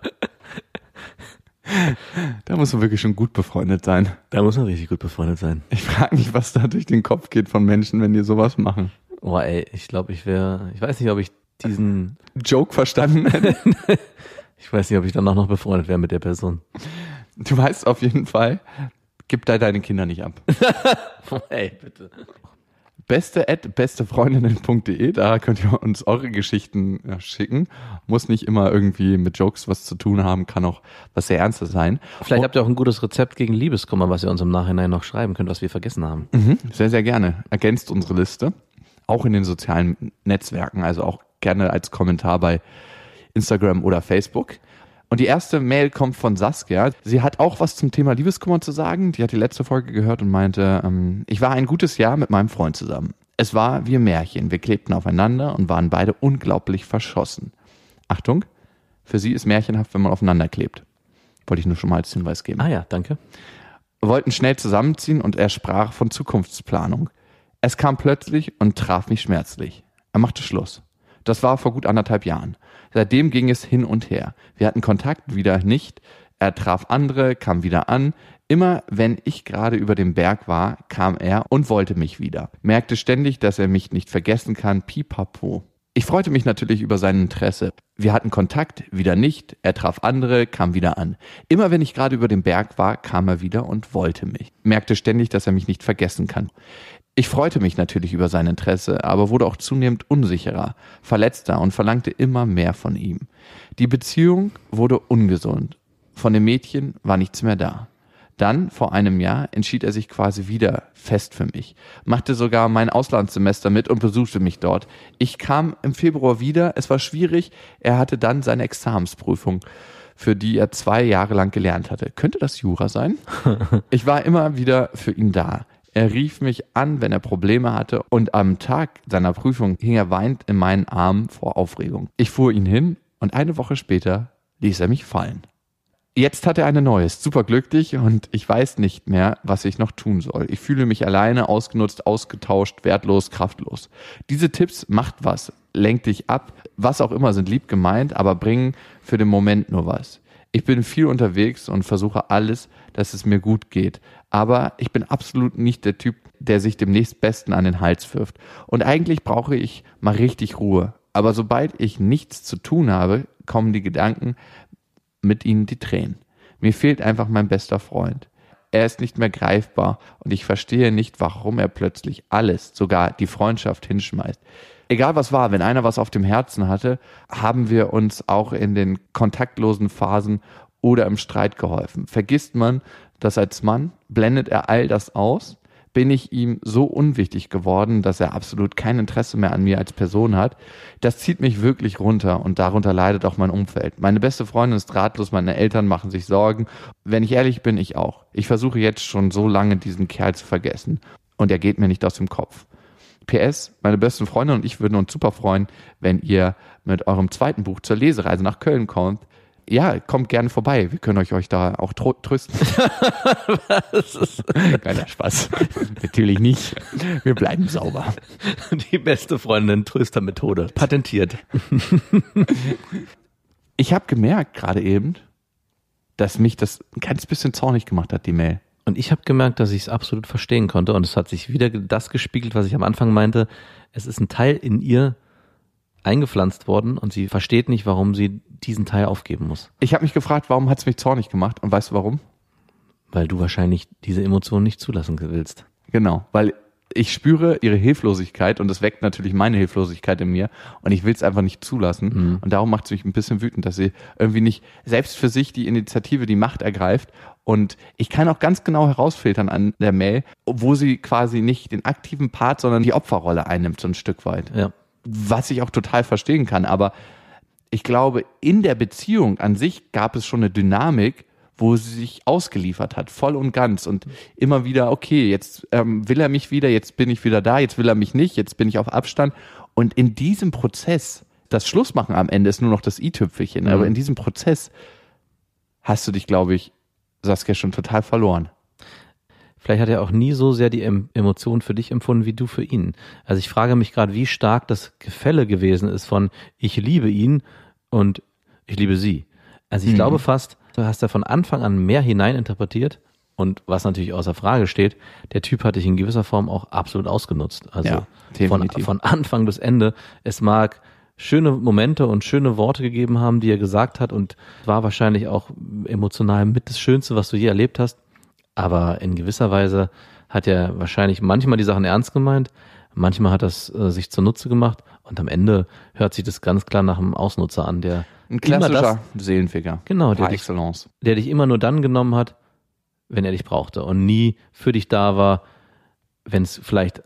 *laughs* Da muss man wirklich schon gut befreundet sein. Da muss man richtig gut befreundet sein. Ich frage mich, was da durch den Kopf geht von Menschen, wenn die sowas machen. Boah, ey, ich glaube, ich wäre, ich weiß nicht, ob ich diesen, Joke verstanden hätte. *laughs* ich weiß nicht, ob ich dann auch noch befreundet wäre mit der Person. Du weißt auf jeden Fall, gib da deine Kinder nicht ab. *laughs* ey, bitte. Beste at bestefreundinnen.de, da könnt ihr uns eure Geschichten schicken. Muss nicht immer irgendwie mit Jokes was zu tun haben, kann auch was sehr Ernstes sein. Vielleicht habt ihr auch ein gutes Rezept gegen Liebeskummer, was ihr uns im Nachhinein noch schreiben könnt, was wir vergessen haben. Mhm, sehr, sehr gerne. Ergänzt unsere Liste. Auch in den sozialen Netzwerken, also auch gerne als Kommentar bei Instagram oder Facebook. Und die erste Mail kommt von Saskia. Sie hat auch was zum Thema Liebeskummer zu sagen. Die hat die letzte Folge gehört und meinte, ähm, ich war ein gutes Jahr mit meinem Freund zusammen. Es war wie ein Märchen. Wir klebten aufeinander und waren beide unglaublich verschossen. Achtung, für sie ist märchenhaft, wenn man aufeinander klebt. Wollte ich nur schon mal als Hinweis geben Ah ja, danke. wollten schnell zusammenziehen und er sprach von Zukunftsplanung. Es kam plötzlich und traf mich schmerzlich. Er machte Schluss. Das war vor gut anderthalb Jahren. Seitdem ging es hin und her. Wir hatten Kontakt wieder nicht. Er traf andere, kam wieder an. Immer wenn ich gerade über dem Berg war, kam er und wollte mich wieder. Merkte ständig, dass er mich nicht vergessen kann. Pipapo. Ich freute mich natürlich über sein Interesse. Wir hatten Kontakt, wieder nicht. Er traf andere, kam wieder an. Immer wenn ich gerade über dem Berg war, kam er wieder und wollte mich. Merkte ständig, dass er mich nicht vergessen kann. Ich freute mich natürlich über sein Interesse, aber wurde auch zunehmend unsicherer, verletzter und verlangte immer mehr von ihm. Die Beziehung wurde ungesund. Von dem Mädchen war nichts mehr da. Dann, vor einem Jahr, entschied er sich quasi wieder fest für mich, machte sogar mein Auslandssemester mit und besuchte mich dort. Ich kam im Februar wieder, es war schwierig, er hatte dann seine Examensprüfung, für die er zwei Jahre lang gelernt hatte. Könnte das Jura sein? *laughs* Ich war immer wieder für ihn da. Er rief mich an, wenn er Probleme hatte, und am Tag seiner Prüfung hing er weinend in meinen Armen vor Aufregung. Ich fuhr ihn hin und eine Woche später ließ er mich fallen. Jetzt hat er eine neue, ist super glücklich und ich weiß nicht mehr, was ich noch tun soll. Ich fühle mich alleine, ausgenutzt, ausgetauscht, wertlos, kraftlos. Diese Tipps macht was, lenkt dich ab, was auch immer sind lieb gemeint, aber bringen für den Moment nur was. Ich bin viel unterwegs und versuche alles, dass es mir gut geht. Aber ich bin absolut nicht der Typ, der sich dem nächstbesten an den Hals wirft. Und eigentlich brauche ich mal richtig Ruhe. Aber sobald ich nichts zu tun habe, kommen die Gedanken, mit ihnen die Tränen. Mir fehlt einfach mein bester Freund. Er ist nicht mehr greifbar und ich verstehe nicht, warum er plötzlich alles, sogar die Freundschaft hinschmeißt. Egal was war, wenn einer was auf dem Herzen hatte, haben wir uns auch in den kontaktlosen Phasen oder im Streit geholfen. Vergisst man das als Mann, blendet er all das aus, bin ich ihm so unwichtig geworden, dass er absolut kein Interesse mehr an mir als Person hat. Das zieht mich wirklich runter und darunter leidet auch mein Umfeld. Meine beste Freundin ist ratlos, meine Eltern machen sich Sorgen. Wenn ich ehrlich bin, ich auch. Ich versuche jetzt schon so lange diesen Kerl zu vergessen und er geht mir nicht aus dem Kopf. PS, meine besten Freunde und ich würden uns super freuen, wenn ihr mit eurem zweiten Buch zur Lesereise nach Köln kommt ja, kommt gerne vorbei. Wir können euch, euch da auch trösten. *laughs* Kleiner *laughs* Spaß. Natürlich nicht. Wir bleiben sauber. Die beste Freundin Tröstermethode. Patentiert. *laughs* ich habe gemerkt gerade eben, dass mich das ein kleines bisschen zornig gemacht hat, die Mail. Und ich habe gemerkt, dass ich es absolut verstehen konnte. Und es hat sich wieder das gespiegelt, was ich am Anfang meinte. Es ist ein Teil in ihr eingepflanzt worden und sie versteht nicht, warum sie diesen Teil aufgeben muss. Ich habe mich gefragt, warum hat es mich zornig gemacht und weißt du warum? Weil du wahrscheinlich diese Emotionen nicht zulassen willst. Genau, weil ich spüre ihre Hilflosigkeit und das weckt natürlich meine Hilflosigkeit in mir und ich will es einfach nicht zulassen mhm. und darum macht es mich ein bisschen wütend, dass sie irgendwie nicht selbst für sich die Initiative, die Macht ergreift und ich kann auch ganz genau herausfiltern an der Mail, wo sie quasi nicht den aktiven Part, sondern die Opferrolle einnimmt so ein Stück weit. Ja. Was ich auch total verstehen kann, aber ich glaube, in der Beziehung an sich gab es schon eine Dynamik, wo sie sich ausgeliefert hat, voll und ganz und immer wieder, okay, jetzt ähm, will er mich wieder, jetzt bin ich wieder da, jetzt will er mich nicht, jetzt bin ich auf Abstand. Und in diesem Prozess, das Schlussmachen am Ende ist nur noch das i-Tüpfelchen, mhm. aber in diesem Prozess hast du dich, glaube ich, Saskia, schon total verloren. Vielleicht hat er auch nie so sehr die Emotion für dich empfunden wie du für ihn. Also ich frage mich gerade, wie stark das Gefälle gewesen ist von ich liebe ihn und ich liebe sie. Also ich mhm. glaube fast, du hast da von Anfang an mehr hineininterpretiert und was natürlich außer Frage steht, der Typ hat dich in gewisser Form auch absolut ausgenutzt. Also ja, von, von Anfang bis Ende. Es mag schöne Momente und schöne Worte gegeben haben, die er gesagt hat und war wahrscheinlich auch emotional mit das Schönste, was du je erlebt hast. Aber in gewisser Weise hat er wahrscheinlich manchmal die Sachen ernst gemeint, manchmal hat er es äh, sich zunutze gemacht und am Ende hört sich das ganz klar nach einem Ausnutzer an, der ein klassischer das, Seelenficker. Genau, der dich, der dich immer nur dann genommen hat, wenn er dich brauchte und nie für dich da war, wenn es vielleicht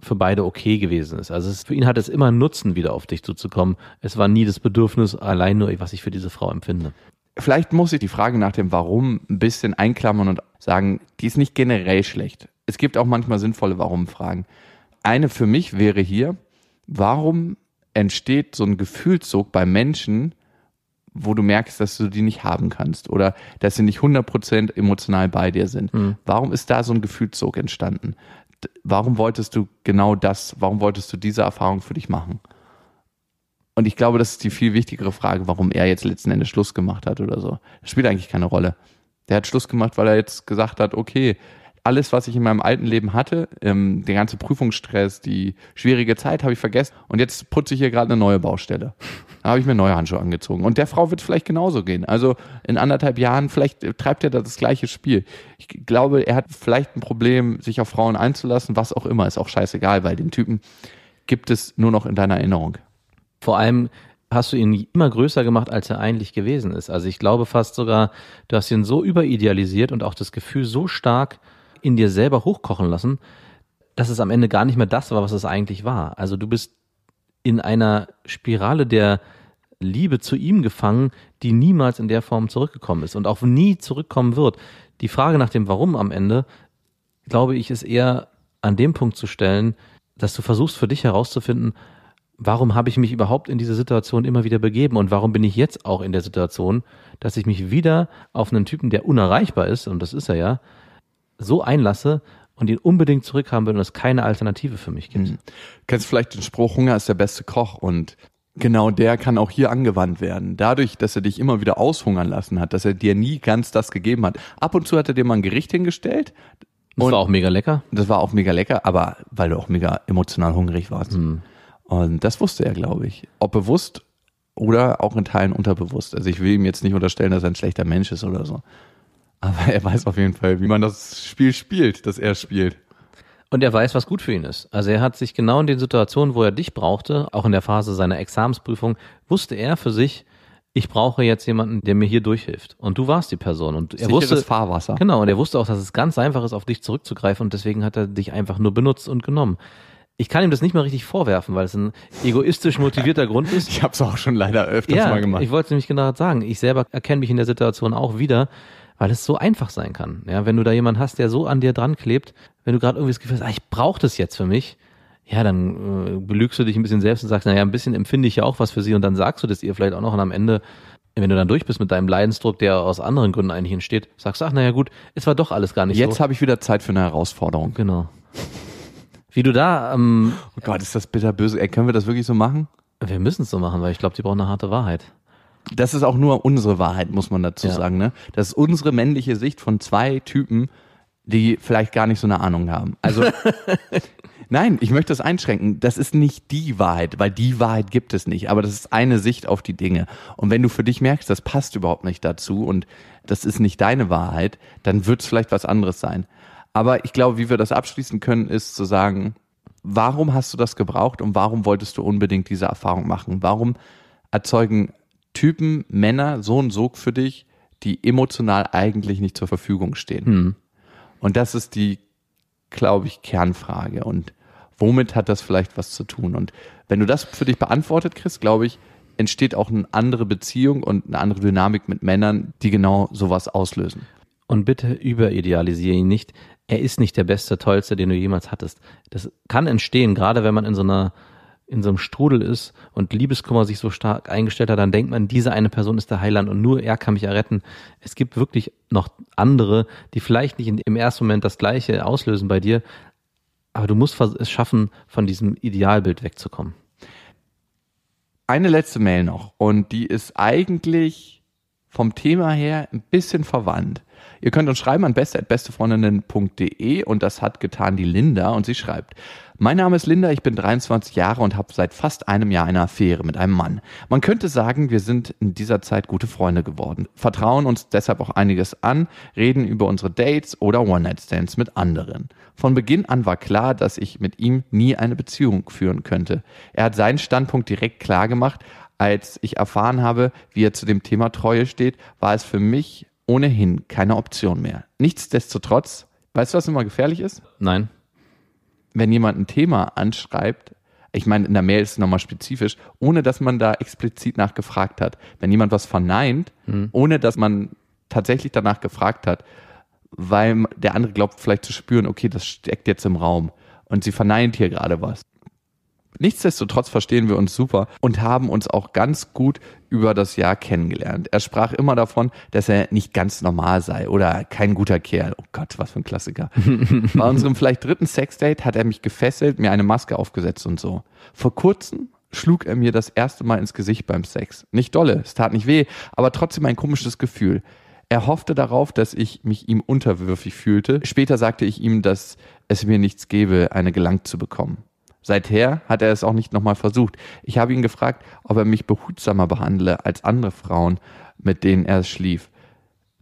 für beide okay gewesen ist. Also es, für ihn hat es immer einen Nutzen, wieder auf dich zuzukommen. Es war nie das Bedürfnis allein nur, was ich für diese Frau empfinde. Vielleicht muss ich die Frage nach dem Warum ein bisschen einklammern und sagen, die ist nicht generell schlecht. Es gibt auch manchmal sinnvolle Warum-Fragen. Eine für mich wäre hier, warum entsteht so ein Gefühlszug bei Menschen, wo du merkst, dass du die nicht haben kannst oder dass sie nicht 100% emotional bei dir sind. Mhm. Warum ist da so ein Gefühlszug entstanden? Warum wolltest du genau das, warum wolltest du diese Erfahrung für dich machen? Und ich glaube, das ist die viel wichtigere Frage, warum er jetzt letzten Endes Schluss gemacht hat oder so. Das spielt eigentlich keine Rolle. Der hat Schluss gemacht, weil er jetzt gesagt hat, okay, alles, was ich in meinem alten Leben hatte, ähm, der ganze Prüfungsstress, die schwierige Zeit habe ich vergessen und jetzt putze ich hier gerade eine neue Baustelle. Da habe ich mir neue Handschuhe angezogen. Und der Frau wird vielleicht genauso gehen. Also in anderthalb Jahren, vielleicht treibt er da das gleiche Spiel. Ich glaube, er hat vielleicht ein Problem, sich auf Frauen einzulassen, was auch immer, ist auch scheißegal, weil den Typen gibt es nur noch in deiner Erinnerung. Vor allem hast du ihn immer größer gemacht, als er eigentlich gewesen ist. Also ich glaube fast sogar, du hast ihn so überidealisiert und auch das Gefühl so stark in dir selber hochkochen lassen, dass es am Ende gar nicht mehr das war, was es eigentlich war. Also du bist in einer Spirale der Liebe zu ihm gefangen, die niemals in der Form zurückgekommen ist und auch nie zurückkommen wird. Die Frage nach dem Warum am Ende, glaube ich, ist eher an dem Punkt zu stellen, dass du versuchst für dich herauszufinden, warum habe ich mich überhaupt in diese Situation immer wieder begeben und warum bin ich jetzt auch in der Situation, dass ich mich wieder auf einen Typen, der unerreichbar ist, und das ist er ja, so einlasse und ihn unbedingt zurückhaben will und es keine Alternative für mich gibt. Mhm. Kennst vielleicht den Spruch, Hunger ist der beste Koch und genau der kann auch hier angewandt werden. Dadurch, dass er dich immer wieder aushungern lassen hat, dass er dir nie ganz das gegeben hat. Ab und zu hat er dir mal ein Gericht hingestellt. Das war auch mega lecker. Das war auch mega lecker, aber weil du auch mega emotional hungrig warst. Mhm. Und das wusste er, glaube ich. Ob bewusst oder auch in Teilen unterbewusst. Also ich will ihm jetzt nicht unterstellen, dass er ein schlechter Mensch ist oder so. Aber er weiß auf jeden Fall, wie man das Spiel spielt, das er spielt. Und er weiß, was gut für ihn ist. Also er hat sich genau in den Situationen, wo er dich brauchte, auch in der Phase seiner Examensprüfung, wusste er für sich, ich brauche jetzt jemanden, der mir hier durchhilft. Und du warst die Person. Und er Sicheres wusste, Fahrwasser. Genau, und er wusste auch, dass es ganz einfach ist, auf dich zurückzugreifen und deswegen hat er dich einfach nur benutzt und genommen. Ich kann ihm das nicht mal richtig vorwerfen, weil es ein egoistisch motivierter *laughs* Grund ist. Ich habe es auch schon leider öfters ja, mal gemacht. ich wollte es nämlich genau sagen. Ich selber erkenne mich in der Situation auch wieder, weil es so einfach sein kann. Ja, wenn du da jemanden hast, der so an dir dran klebt, wenn du gerade irgendwie das Gefühl hast, ah, ich brauche das jetzt für mich, ja, dann äh, belügst du dich ein bisschen selbst und sagst, naja, ein bisschen empfinde ich ja auch was für sie und dann sagst du das ihr vielleicht auch noch und am Ende, wenn du dann durch bist mit deinem Leidensdruck, der aus anderen Gründen eigentlich entsteht, sagst du, ach, naja, gut, es war doch alles gar nicht Jetzt so. habe ich wieder Zeit für eine Herausforderung. Genau. Wie du da, ähm, Oh Gott, ist das bitterböse. Ey, können wir das wirklich so machen? wir müssen es so machen, weil ich glaube, die brauchen eine harte Wahrheit. Das ist auch nur unsere Wahrheit, muss man dazu Ja. sagen. Ne? Das ist unsere männliche Sicht von zwei Typen, die vielleicht gar nicht so eine Ahnung haben. Also *laughs* nein, ich möchte das einschränken. Das ist nicht die Wahrheit, weil die Wahrheit gibt es nicht. Aber das ist eine Sicht auf die Dinge. Und wenn du für dich merkst, das passt überhaupt nicht dazu und das ist nicht deine Wahrheit, dann wird es vielleicht was anderes sein. Aber ich glaube, wie wir das abschließen können, ist zu sagen, warum hast du das gebraucht und warum wolltest du unbedingt diese Erfahrung machen? Warum erzeugen Typen, Männer so einen Sog für dich, die emotional eigentlich nicht zur Verfügung stehen? Und das ist die, glaube ich, Kernfrage. Und womit hat das vielleicht was zu tun? Und wenn du das für dich beantwortet kriegst, glaube ich, entsteht auch eine andere Beziehung und eine andere Dynamik mit Männern, die genau sowas auslösen. Und bitte überidealisiere ihn nicht. Er ist nicht der beste, tollste, den du jemals hattest. Das kann entstehen, gerade wenn man in so einer in so einem Strudel ist und Liebeskummer sich so stark eingestellt hat, dann denkt man, diese eine Person ist der Heiland und nur er kann mich erretten. Es gibt wirklich noch andere, die vielleicht nicht im ersten Moment das Gleiche auslösen bei dir, aber du musst es schaffen, von diesem Idealbild wegzukommen. Eine letzte Mail noch und die ist eigentlich vom Thema her ein bisschen verwandt. Ihr könnt uns schreiben an beste.bestefreundinnen.de und das hat getan die Linda und sie schreibt, mein Name ist Linda, ich bin 23 Jahre und habe seit fast einem Jahr eine Affäre mit einem Mann. Man könnte sagen, wir sind in dieser Zeit gute Freunde geworden, vertrauen uns deshalb auch einiges an, reden über unsere Dates oder One-Night-Stands mit anderen. Von Beginn an war klar, dass ich mit ihm nie eine Beziehung führen könnte. Er hat seinen Standpunkt direkt klar gemacht, als ich erfahren habe, wie er zu dem Thema Treue steht, war es für mich ohnehin keine Option mehr. Nichtsdestotrotz, weißt du, was immer gefährlich ist? Nein? Wenn jemand ein Thema anschreibt, ich meine, in der Mail ist es nochmal spezifisch, ohne dass man da explizit nachgefragt hat. Wenn jemand was verneint, ohne dass man tatsächlich danach gefragt hat, weil der andere glaubt vielleicht zu spüren, okay, das steckt jetzt im Raum und sie verneint hier gerade was. Nichtsdestotrotz verstehen wir uns super und haben uns auch ganz gut über das Jahr kennengelernt. Er sprach immer davon, dass er nicht ganz normal sei oder kein guter Kerl. Oh Gott, was für ein Klassiker. *laughs* Bei unserem vielleicht dritten Sexdate hat er mich gefesselt, mir eine Maske aufgesetzt und so. Vor kurzem schlug er mir das erste Mal ins Gesicht beim Sex. Nicht dolle, es tat nicht weh, aber trotzdem ein komisches Gefühl. Er hoffte darauf, dass ich mich ihm unterwürfig fühlte. Später sagte ich ihm, dass es mir nichts gäbe, eine gelangt zu bekommen. Seither hat er es auch nicht nochmal versucht. Ich habe ihn gefragt, ob er mich behutsamer behandle als andere Frauen, mit denen er schlief.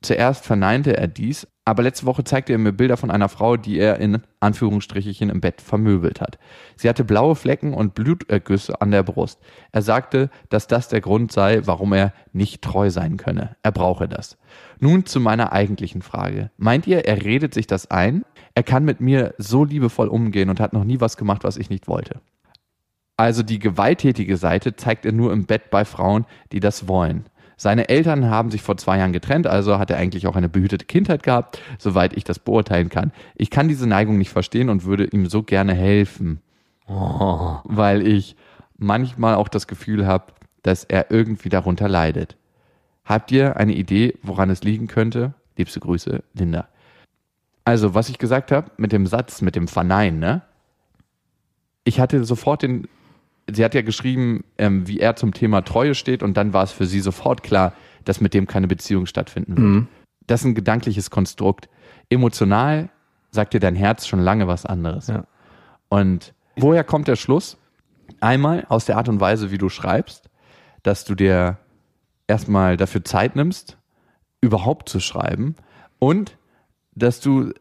Zuerst verneinte er dies, aber letzte Woche zeigte er mir Bilder von einer Frau, die er in Anführungsstrichen im Bett vermöbelt hat. Sie hatte blaue Flecken und Blutergüsse an der Brust. Er sagte, dass das der Grund sei, warum er nicht treu sein könne. Er brauche das. Nun zu meiner eigentlichen Frage. Meint ihr, er redet sich das ein? Er kann mit mir so liebevoll umgehen und hat noch nie was gemacht, was ich nicht wollte. Also die gewalttätige Seite zeigt er nur im Bett bei Frauen, die das wollen. Seine Eltern haben sich vor zwei Jahren getrennt, also hat er eigentlich auch eine behütete Kindheit gehabt, soweit ich das beurteilen kann. Ich kann diese Neigung nicht verstehen und würde ihm so gerne helfen, Oh. weil ich manchmal auch das Gefühl habe, dass er irgendwie darunter leidet. Habt ihr eine Idee, woran es liegen könnte? Liebste Grüße, Linda. Also, was ich gesagt habe mit dem Satz, mit dem Verneinen, ne? Ich hatte sofort den, sie hat ja geschrieben, ähm, wie er zum Thema Treue steht und dann war es für sie sofort klar, dass mit dem keine Beziehung stattfinden wird. Das ist ein gedankliches Konstrukt. Emotional sagt dir dein Herz schon lange was anderes. Ja. Und woher kommt der Schluss? Einmal aus der Art und Weise, wie du schreibst, dass du dir erstmal dafür Zeit nimmst, überhaupt zu schreiben und dass du,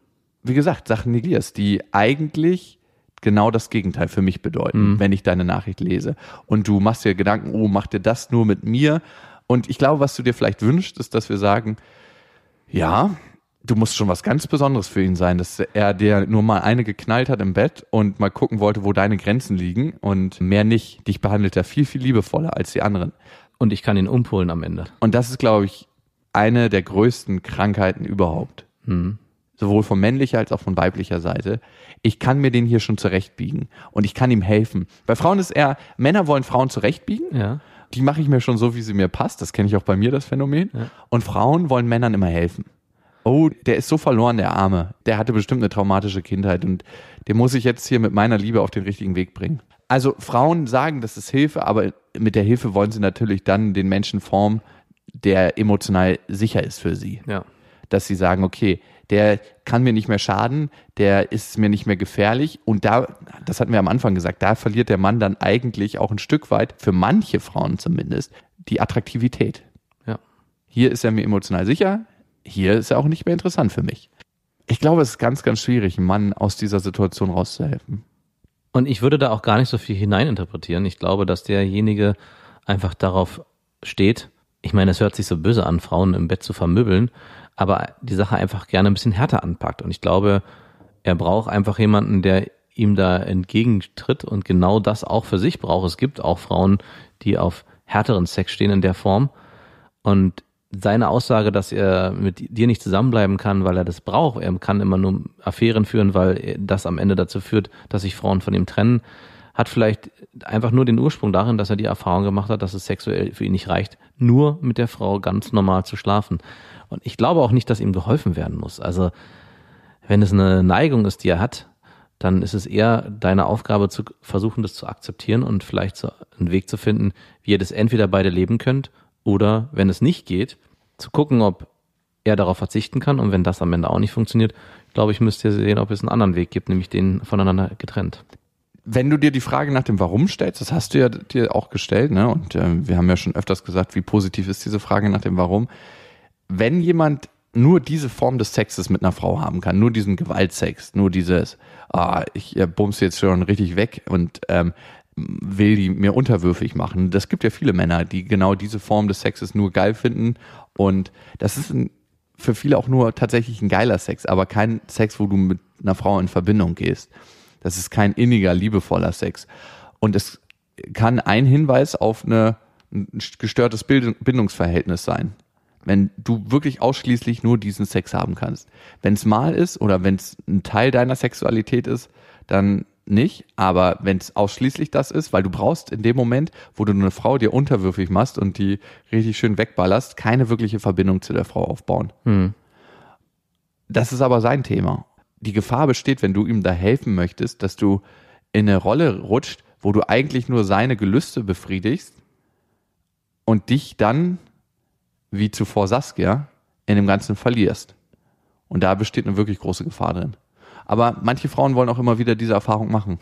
wie gesagt, Sachen negierst, die eigentlich genau das Gegenteil für mich bedeuten, wenn ich deine Nachricht lese. Und du machst dir Gedanken, oh, macht dir das nur mit mir Und ich glaube, was du dir vielleicht wünschst, ist, dass wir sagen, ja, du musst schon was ganz Besonderes für ihn sein, dass er dir nur mal eine geknallt hat im Bett und mal gucken wollte, wo deine Grenzen liegen und mehr nicht. Dich behandelt er viel, viel liebevoller als die anderen. Und ich kann ihn umpolen am Ende. Und das ist, glaube ich, eine der größten Krankheiten überhaupt. Hm. Sowohl von männlicher als auch von weiblicher Seite. Ich kann mir den hier schon zurechtbiegen und ich kann ihm helfen. Bei Frauen ist eher, Männer wollen Frauen zurechtbiegen. Ja. Die mache ich mir schon so, wie sie mir passt. Das kenne ich auch bei mir, das Phänomen. Ja. Und Frauen wollen Männern immer helfen. Oh, der ist so verloren, der Arme. Der hatte bestimmt eine traumatische Kindheit und den muss ich jetzt hier mit meiner Liebe auf den richtigen Weg bringen. Also Frauen sagen, das ist Hilfe, aber mit der Hilfe wollen sie natürlich dann den Menschen formen, der emotional sicher ist für sie. Ja. Dass sie sagen, okay, der kann mir nicht mehr schaden, der ist mir nicht mehr gefährlich. Und da, das hatten wir am Anfang gesagt, da verliert der Mann dann eigentlich auch ein Stück weit, für manche Frauen zumindest, die Attraktivität. Ja. Hier ist er mir emotional sicher, hier ist er auch nicht mehr interessant für mich. Ich glaube, es ist ganz, ganz schwierig, einen Mann aus dieser Situation rauszuhelfen. Und ich würde da auch gar nicht so viel hineininterpretieren. Ich glaube, dass derjenige einfach darauf steht. Ich meine, es hört sich so böse an, Frauen im Bett zu vermöbeln, aber die Sache einfach gerne ein bisschen härter anpackt. Und ich glaube, er braucht einfach jemanden, der ihm da entgegentritt und genau das auch für sich braucht. Es gibt auch Frauen, die auf härteren Sex stehen in der Form. Und seine Aussage, dass er mit dir nicht zusammenbleiben kann, weil er das braucht, er kann immer nur Affären führen, weil das am Ende dazu führt, dass sich Frauen von ihm trennen, hat vielleicht einfach nur den Ursprung darin, dass er die Erfahrung gemacht hat, dass es sexuell für ihn nicht reicht, nur mit der Frau ganz normal zu schlafen. Und ich glaube auch nicht, dass ihm geholfen werden muss. Also wenn es eine Neigung ist, die er hat, dann ist es eher deine Aufgabe zu versuchen, das zu akzeptieren und vielleicht so einen Weg zu finden, wie ihr das entweder beide leben könnt oder wenn es nicht geht, zu gucken, ob er darauf verzichten kann und wenn das am Ende auch nicht funktioniert, glaube ich, müsst ihr sehen, ob es einen anderen Weg gibt, nämlich den voneinander getrennt. Wenn du dir die Frage nach dem Warum stellst, das hast du ja dir auch gestellt, ne? Und äh, wir haben ja schon öfters gesagt, wie positiv ist diese Frage nach dem Warum. Wenn jemand nur diese Form des Sexes mit einer Frau haben kann, nur diesen Gewaltsex, nur dieses, ah, ich äh, bums jetzt schon richtig weg und ähm, will die mir unterwürfig machen. Das gibt ja viele Männer, die genau diese Form des Sexes nur geil finden und das ist ein, für viele auch nur tatsächlich ein geiler Sex, aber kein Sex, wo du mit einer Frau in Verbindung gehst. Das ist kein inniger, liebevoller Sex. Und es kann ein Hinweis auf eine, ein gestörtes Bindungsverhältnis sein. Wenn du wirklich ausschließlich nur diesen Sex haben kannst. Wenn es mal ist oder wenn es ein Teil deiner Sexualität ist, dann nicht, aber wenn es ausschließlich das ist, weil du brauchst in dem Moment, wo du eine Frau dir unterwürfig machst und die richtig schön wegballerst, keine wirkliche Verbindung zu der Frau aufbauen. Hm. Das ist aber sein Thema. Die Gefahr besteht, wenn du ihm da helfen möchtest, dass du in eine Rolle rutscht, wo du eigentlich nur seine Gelüste befriedigst und dich dann, wie zuvor Saskia, in dem Ganzen verlierst. Und da besteht eine wirklich große Gefahr drin. Aber manche Frauen wollen auch immer wieder diese Erfahrung machen.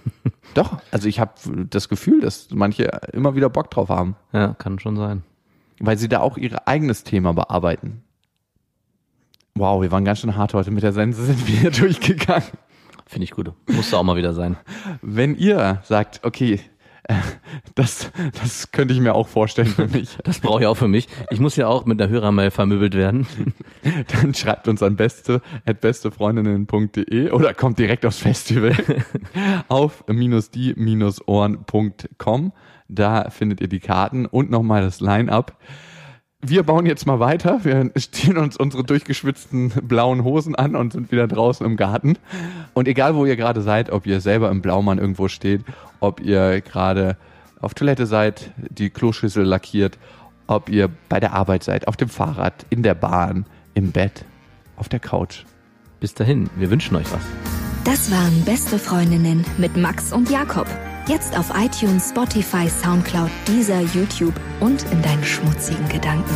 *laughs* Doch, also ich habe das Gefühl, dass manche immer wieder Bock drauf haben. Ja, kann schon sein. Weil sie da auch ihr eigenes Thema bearbeiten. Wow, wir waren ganz schön hart heute mit der Sense, sind wir hier *laughs* durchgegangen. Finde ich gut. Musste auch mal wieder sein. Wenn ihr sagt, okay, *laughs* das, das könnte ich mir auch vorstellen für mich. Das brauche ich auch für mich. Ich muss ja auch mit der Hörermail vermöbelt werden. *laughs* Dann schreibt uns an beste at bestefreundinnen.de oder kommt direkt aufs Festival *laughs* auf minus die minus ohren.com. Da findet ihr die Karten und nochmal das Line-up. Wir bauen jetzt mal weiter. Wir ziehen uns unsere durchgeschwitzten blauen Hosen an und sind wieder draußen im Garten. Und egal, wo ihr gerade seid, ob ihr selber im Blaumann irgendwo steht, ob ihr gerade auf Toilette seid, die Kloschüssel lackiert, ob ihr bei der Arbeit seid, auf dem Fahrrad, in der Bahn, im Bett, auf der Couch. Bis dahin, wir wünschen euch was. Das waren Beste Freundinnen mit Max und Jakob. Jetzt auf iTunes, Spotify, Soundcloud, dieser YouTube und in deinen schmutzigen Gedanken.